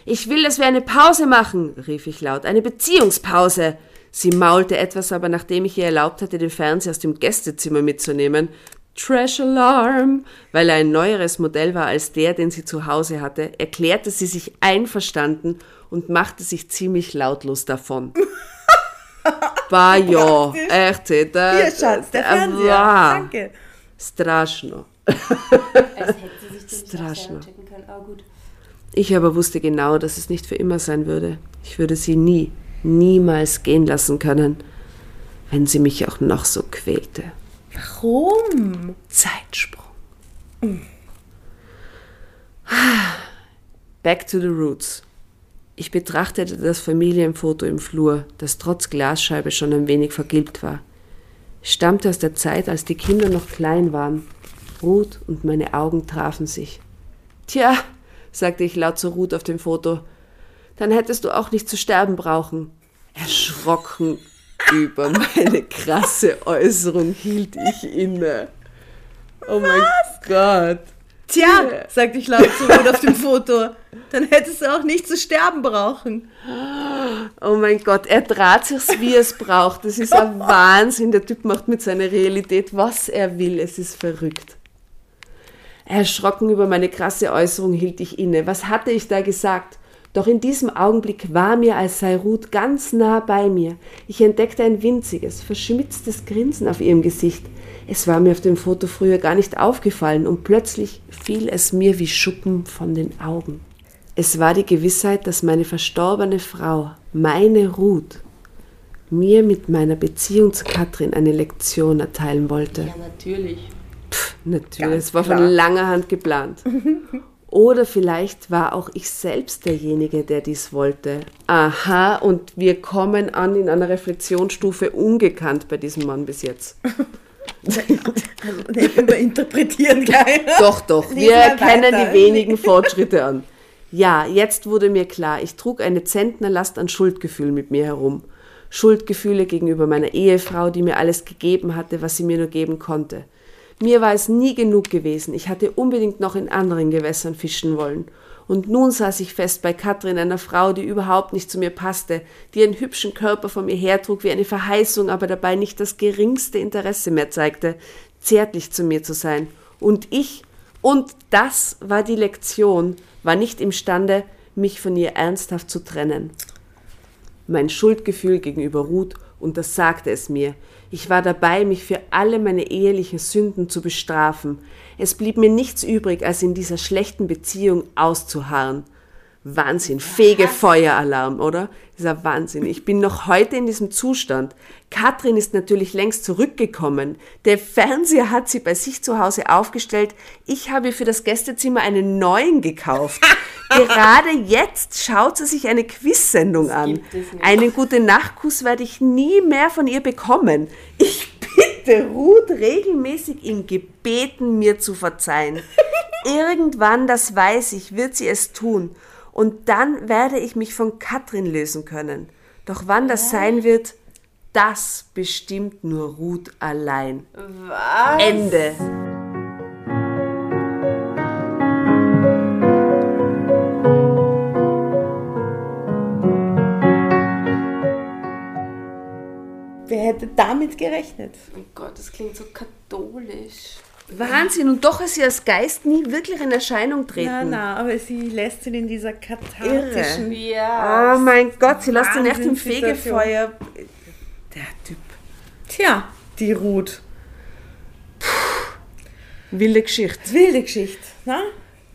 Ich will, dass wir eine Pause machen, rief ich laut, eine Beziehungspause. Sie maulte etwas, aber nachdem ich ihr erlaubt hatte, den Fernseher aus dem Gästezimmer mitzunehmen, Trash Alarm, weil er ein neueres Modell war als der, den sie zu Hause hatte, erklärte sie sich einverstanden und machte sich ziemlich lautlos davon. Bah ja, echt, da, Hier, Schatz, der Fernseher. Wow. Danke. Strašno. Als hätte sie sich den nicht können. Aber gut. Ich aber wusste genau, dass es nicht für immer sein würde. Ich würde sie nie, niemals gehen lassen können, wenn sie mich auch noch so quälte. Warum? Zeitsprung. Back to the roots. Ich betrachtete das Familienfoto im Flur, das trotz Glasscheibe schon ein wenig vergilbt war. Es stammte aus der Zeit, als die Kinder noch klein waren. Ruth und meine Augen trafen sich. Tja, sagte ich laut zu Ruth auf dem Foto, dann hättest du auch nicht zu sterben brauchen. Erschrocken über meine krasse Äußerung hielt ich inne. Oh mein Gott. Tja, sagte ich laut zu Ruth auf dem Foto, dann hättest du auch nicht zu sterben brauchen. Oh mein Gott, er draht sich's, wie es braucht. Das ist ein Wahnsinn. Der Typ macht mit seiner Realität, was er will. Es ist verrückt. Erschrocken über meine krasse Äußerung hielt ich inne. Was hatte ich da gesagt? Doch in diesem Augenblick war mir, als sei Ruth ganz nah bei mir. Ich entdeckte ein winziges, verschmitztes Grinsen auf ihrem Gesicht. Es war mir auf dem Foto früher gar nicht aufgefallen und plötzlich fiel es mir wie Schuppen von den Augen. Es war die Gewissheit, dass meine verstorbene Frau, meine Ruth, mir mit meiner Beziehung zu Katrin eine Lektion erteilen wollte. Ja, natürlich. Pff, natürlich, es war von langer Hand geplant. Oder vielleicht war auch ich selbst derjenige, der dies wollte. Aha, und wir kommen an in einer Reflexionsstufe ungekannt bei diesem Mann bis jetzt. Also nicht überinterpretieren, geil. Doch, doch, wir erkennen weiter. die wenigen Fortschritte an. Ja, jetzt wurde mir klar, ich trug eine Zentnerlast an Schuldgefühl mit mir herum. Schuldgefühle gegenüber meiner Ehefrau, die mir alles gegeben hatte, was sie mir nur geben konnte. Mir war es nie genug gewesen, ich hatte unbedingt noch in anderen Gewässern fischen wollen. Und nun saß ich fest bei Katrin, einer Frau, die überhaupt nicht zu mir passte, die einen hübschen Körper vor mir hertrug wie eine Verheißung, aber dabei nicht das geringste Interesse mehr zeigte, zärtlich zu mir zu sein. Und ich, und das war die Lektion, war nicht imstande, mich von ihr ernsthaft zu trennen. Mein Schuldgefühl gegenüber Ruth untersagte es mir. Ich war dabei, mich für alle meine ehelichen Sünden zu bestrafen. Es blieb mir nichts übrig, als in dieser schlechten Beziehung auszuharren. Wahnsinn, Fegefeueralarm, oder? Dieser Wahnsinn. Ich bin noch heute in diesem Zustand. Katrin ist natürlich längst zurückgekommen. Der Fernseher hat sie bei sich zu Hause aufgestellt. Ich habe ihr für das Gästezimmer einen neuen gekauft. Gerade jetzt schaut sie sich eine Quiz-Sendung an. Einen gute Nachtkuss werde ich nie mehr von ihr bekommen. Ich bitte Ruth regelmäßig in Gebeten, mir zu verzeihen. Irgendwann, das weiß ich, wird sie es tun. Und dann werde ich mich von Katrin lösen können. Doch wann das sein wird, das bestimmt nur Ruth allein. Was? Ende. Wer hätte damit gerechnet? Oh Gott, das klingt so katholisch. Wahnsinn, und doch ist sie als Geist nie wirklich in Erscheinung treten. Nein, nein, aber sie lässt ihn in dieser kathartischen... Ja. Oh mein Gott, sie lässt ihn echt im Fegefeuer. Der Typ. Tja, die Ruth. Puh. Wilde Geschichte. Wilde Geschichte, ne?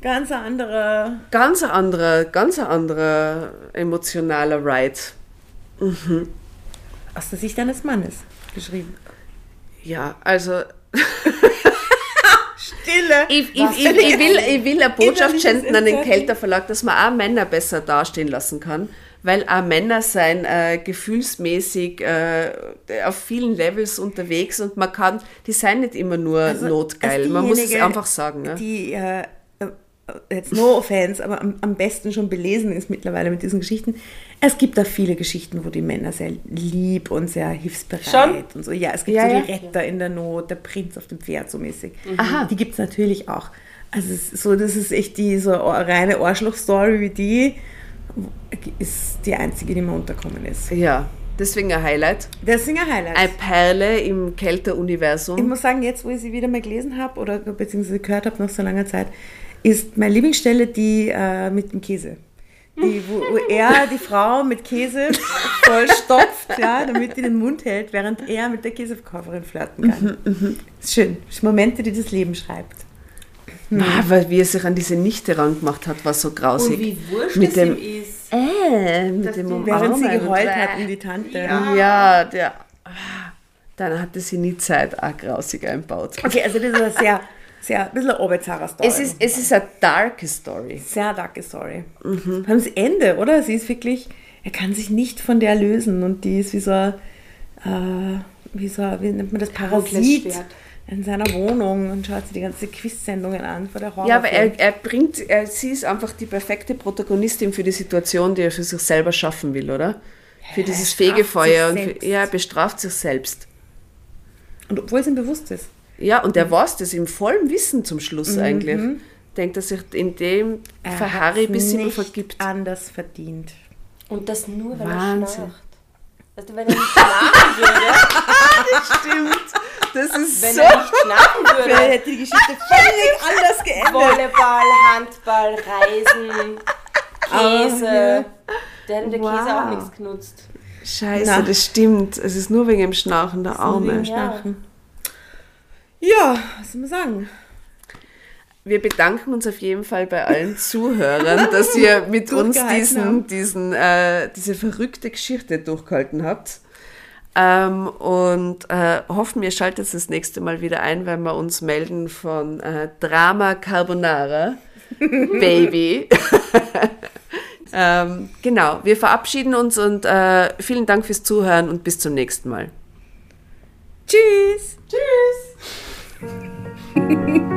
Ganz ein anderer... Ganz ein anderer, ganz ein anderer emotionaler Ride. Mhm. Aus der Sicht eines Mannes geschrieben. Ja, also... Stille. Ich, ich, ich, ich, will, ich will eine Botschaft senden an den Kelterverlag, dass man auch Männer besser dastehen lassen kann, weil auch Männer sein äh, gefühlsmäßig äh, auf vielen Levels unterwegs und man kann, die seien nicht immer nur also, notgeil, also man muss es einfach sagen. Ne? Die äh, jetzt no offense, aber am, am, besten schon belesen ist mittlerweile mit diesen Geschichten. Es gibt da viele Geschichten, wo die Männer sehr lieb und sehr hilfsbereit schon? und so. Ja, es gibt ja, so die Retter in der Not, der Prinz auf dem Pferd so mäßig. Mhm. Aha. Die gibt es natürlich auch. Also so, das ist echt die so reine Arschloch-Story wie die, ist die einzige, die mir unterkommen ist. Ja. Deswegen ein Highlight. Deswegen ein Highlight. Eine Perle im Kälter-Universum. Ich muss sagen, jetzt, wo ich sie wieder mal gelesen habe oder beziehungsweise gehört habe nach so langer Zeit, ist meine Lieblingsstelle die äh, mit dem Käse. Die, wo, wo, er die Frau mit Käse vollstopft, ja, damit die den Mund hält, während er mit der Käseverkäuferin flirten kann. Mhm, mhm. ist schön. Das sind Momente, die das Leben schreibt. Hm. Ah, weil wie er sich an diese Nichte rangemacht hat, war so grausig. Und wie wurscht mit dem, ihm ist. Äh, mit dem Während sie geheult hat um die Tante. Ja, ja der, ah, dann hatte sie nie Zeit, auch grausig einbaut. Okay, also das ist sehr sehr, ein bisschen eine bizarre Story. Es ist, es ist eine darke Story. Sehr darke Story. Mhm. Das Ende, oder? Sie ist wirklich, er kann sich nicht von der lösen und die ist wie so, äh, wie so, wie nennt man das, Parasit in seiner Wohnung und schaut sich die ganzen Quiz-Sendungen an vor der Horror Ja, aber er, er bringt, er, sie ist einfach die perfekte Protagonistin für die Situation, die er für sich selber schaffen will, oder? Für ja, dieses Fegefeuer. Und für, ja, er bestraft sich selbst. Und obwohl es ihm bewusst ist. Ja, und er weiß das im vollen Wissen zum Schluss mhm. eigentlich. Denkt er sich in dem Verharry bis immer vergibt. anders verdient. Und das nur, weil Wahnsinn. er schnarcht. Also wenn er nicht schlafen würde. das stimmt. Das ist wenn so. er nicht schlafen würde. Dann hätte die Geschichte völlig anders geendet. Volleyball, Handball, Reisen, Käse. Oh, Der hätte der wow. Käse auch nichts genutzt. Scheiße, Na. das stimmt. Es ist nur wegen dem Schnarchen, der Arme. Schnarchen. Ja, was soll man sagen? Wir bedanken uns auf jeden Fall bei allen Zuhörern, dass ihr mit uns diesen, diesen, äh, diese verrückte Geschichte durchgehalten habt. Ähm, und äh, hoffen, ihr schaltet das nächste Mal wieder ein, wenn wir uns melden von äh, Drama Carbonara. Baby. ähm, genau, wir verabschieden uns und äh, vielen Dank fürs Zuhören und bis zum nächsten Mal. Tschüss. Tschüss. 嘿嘿嘿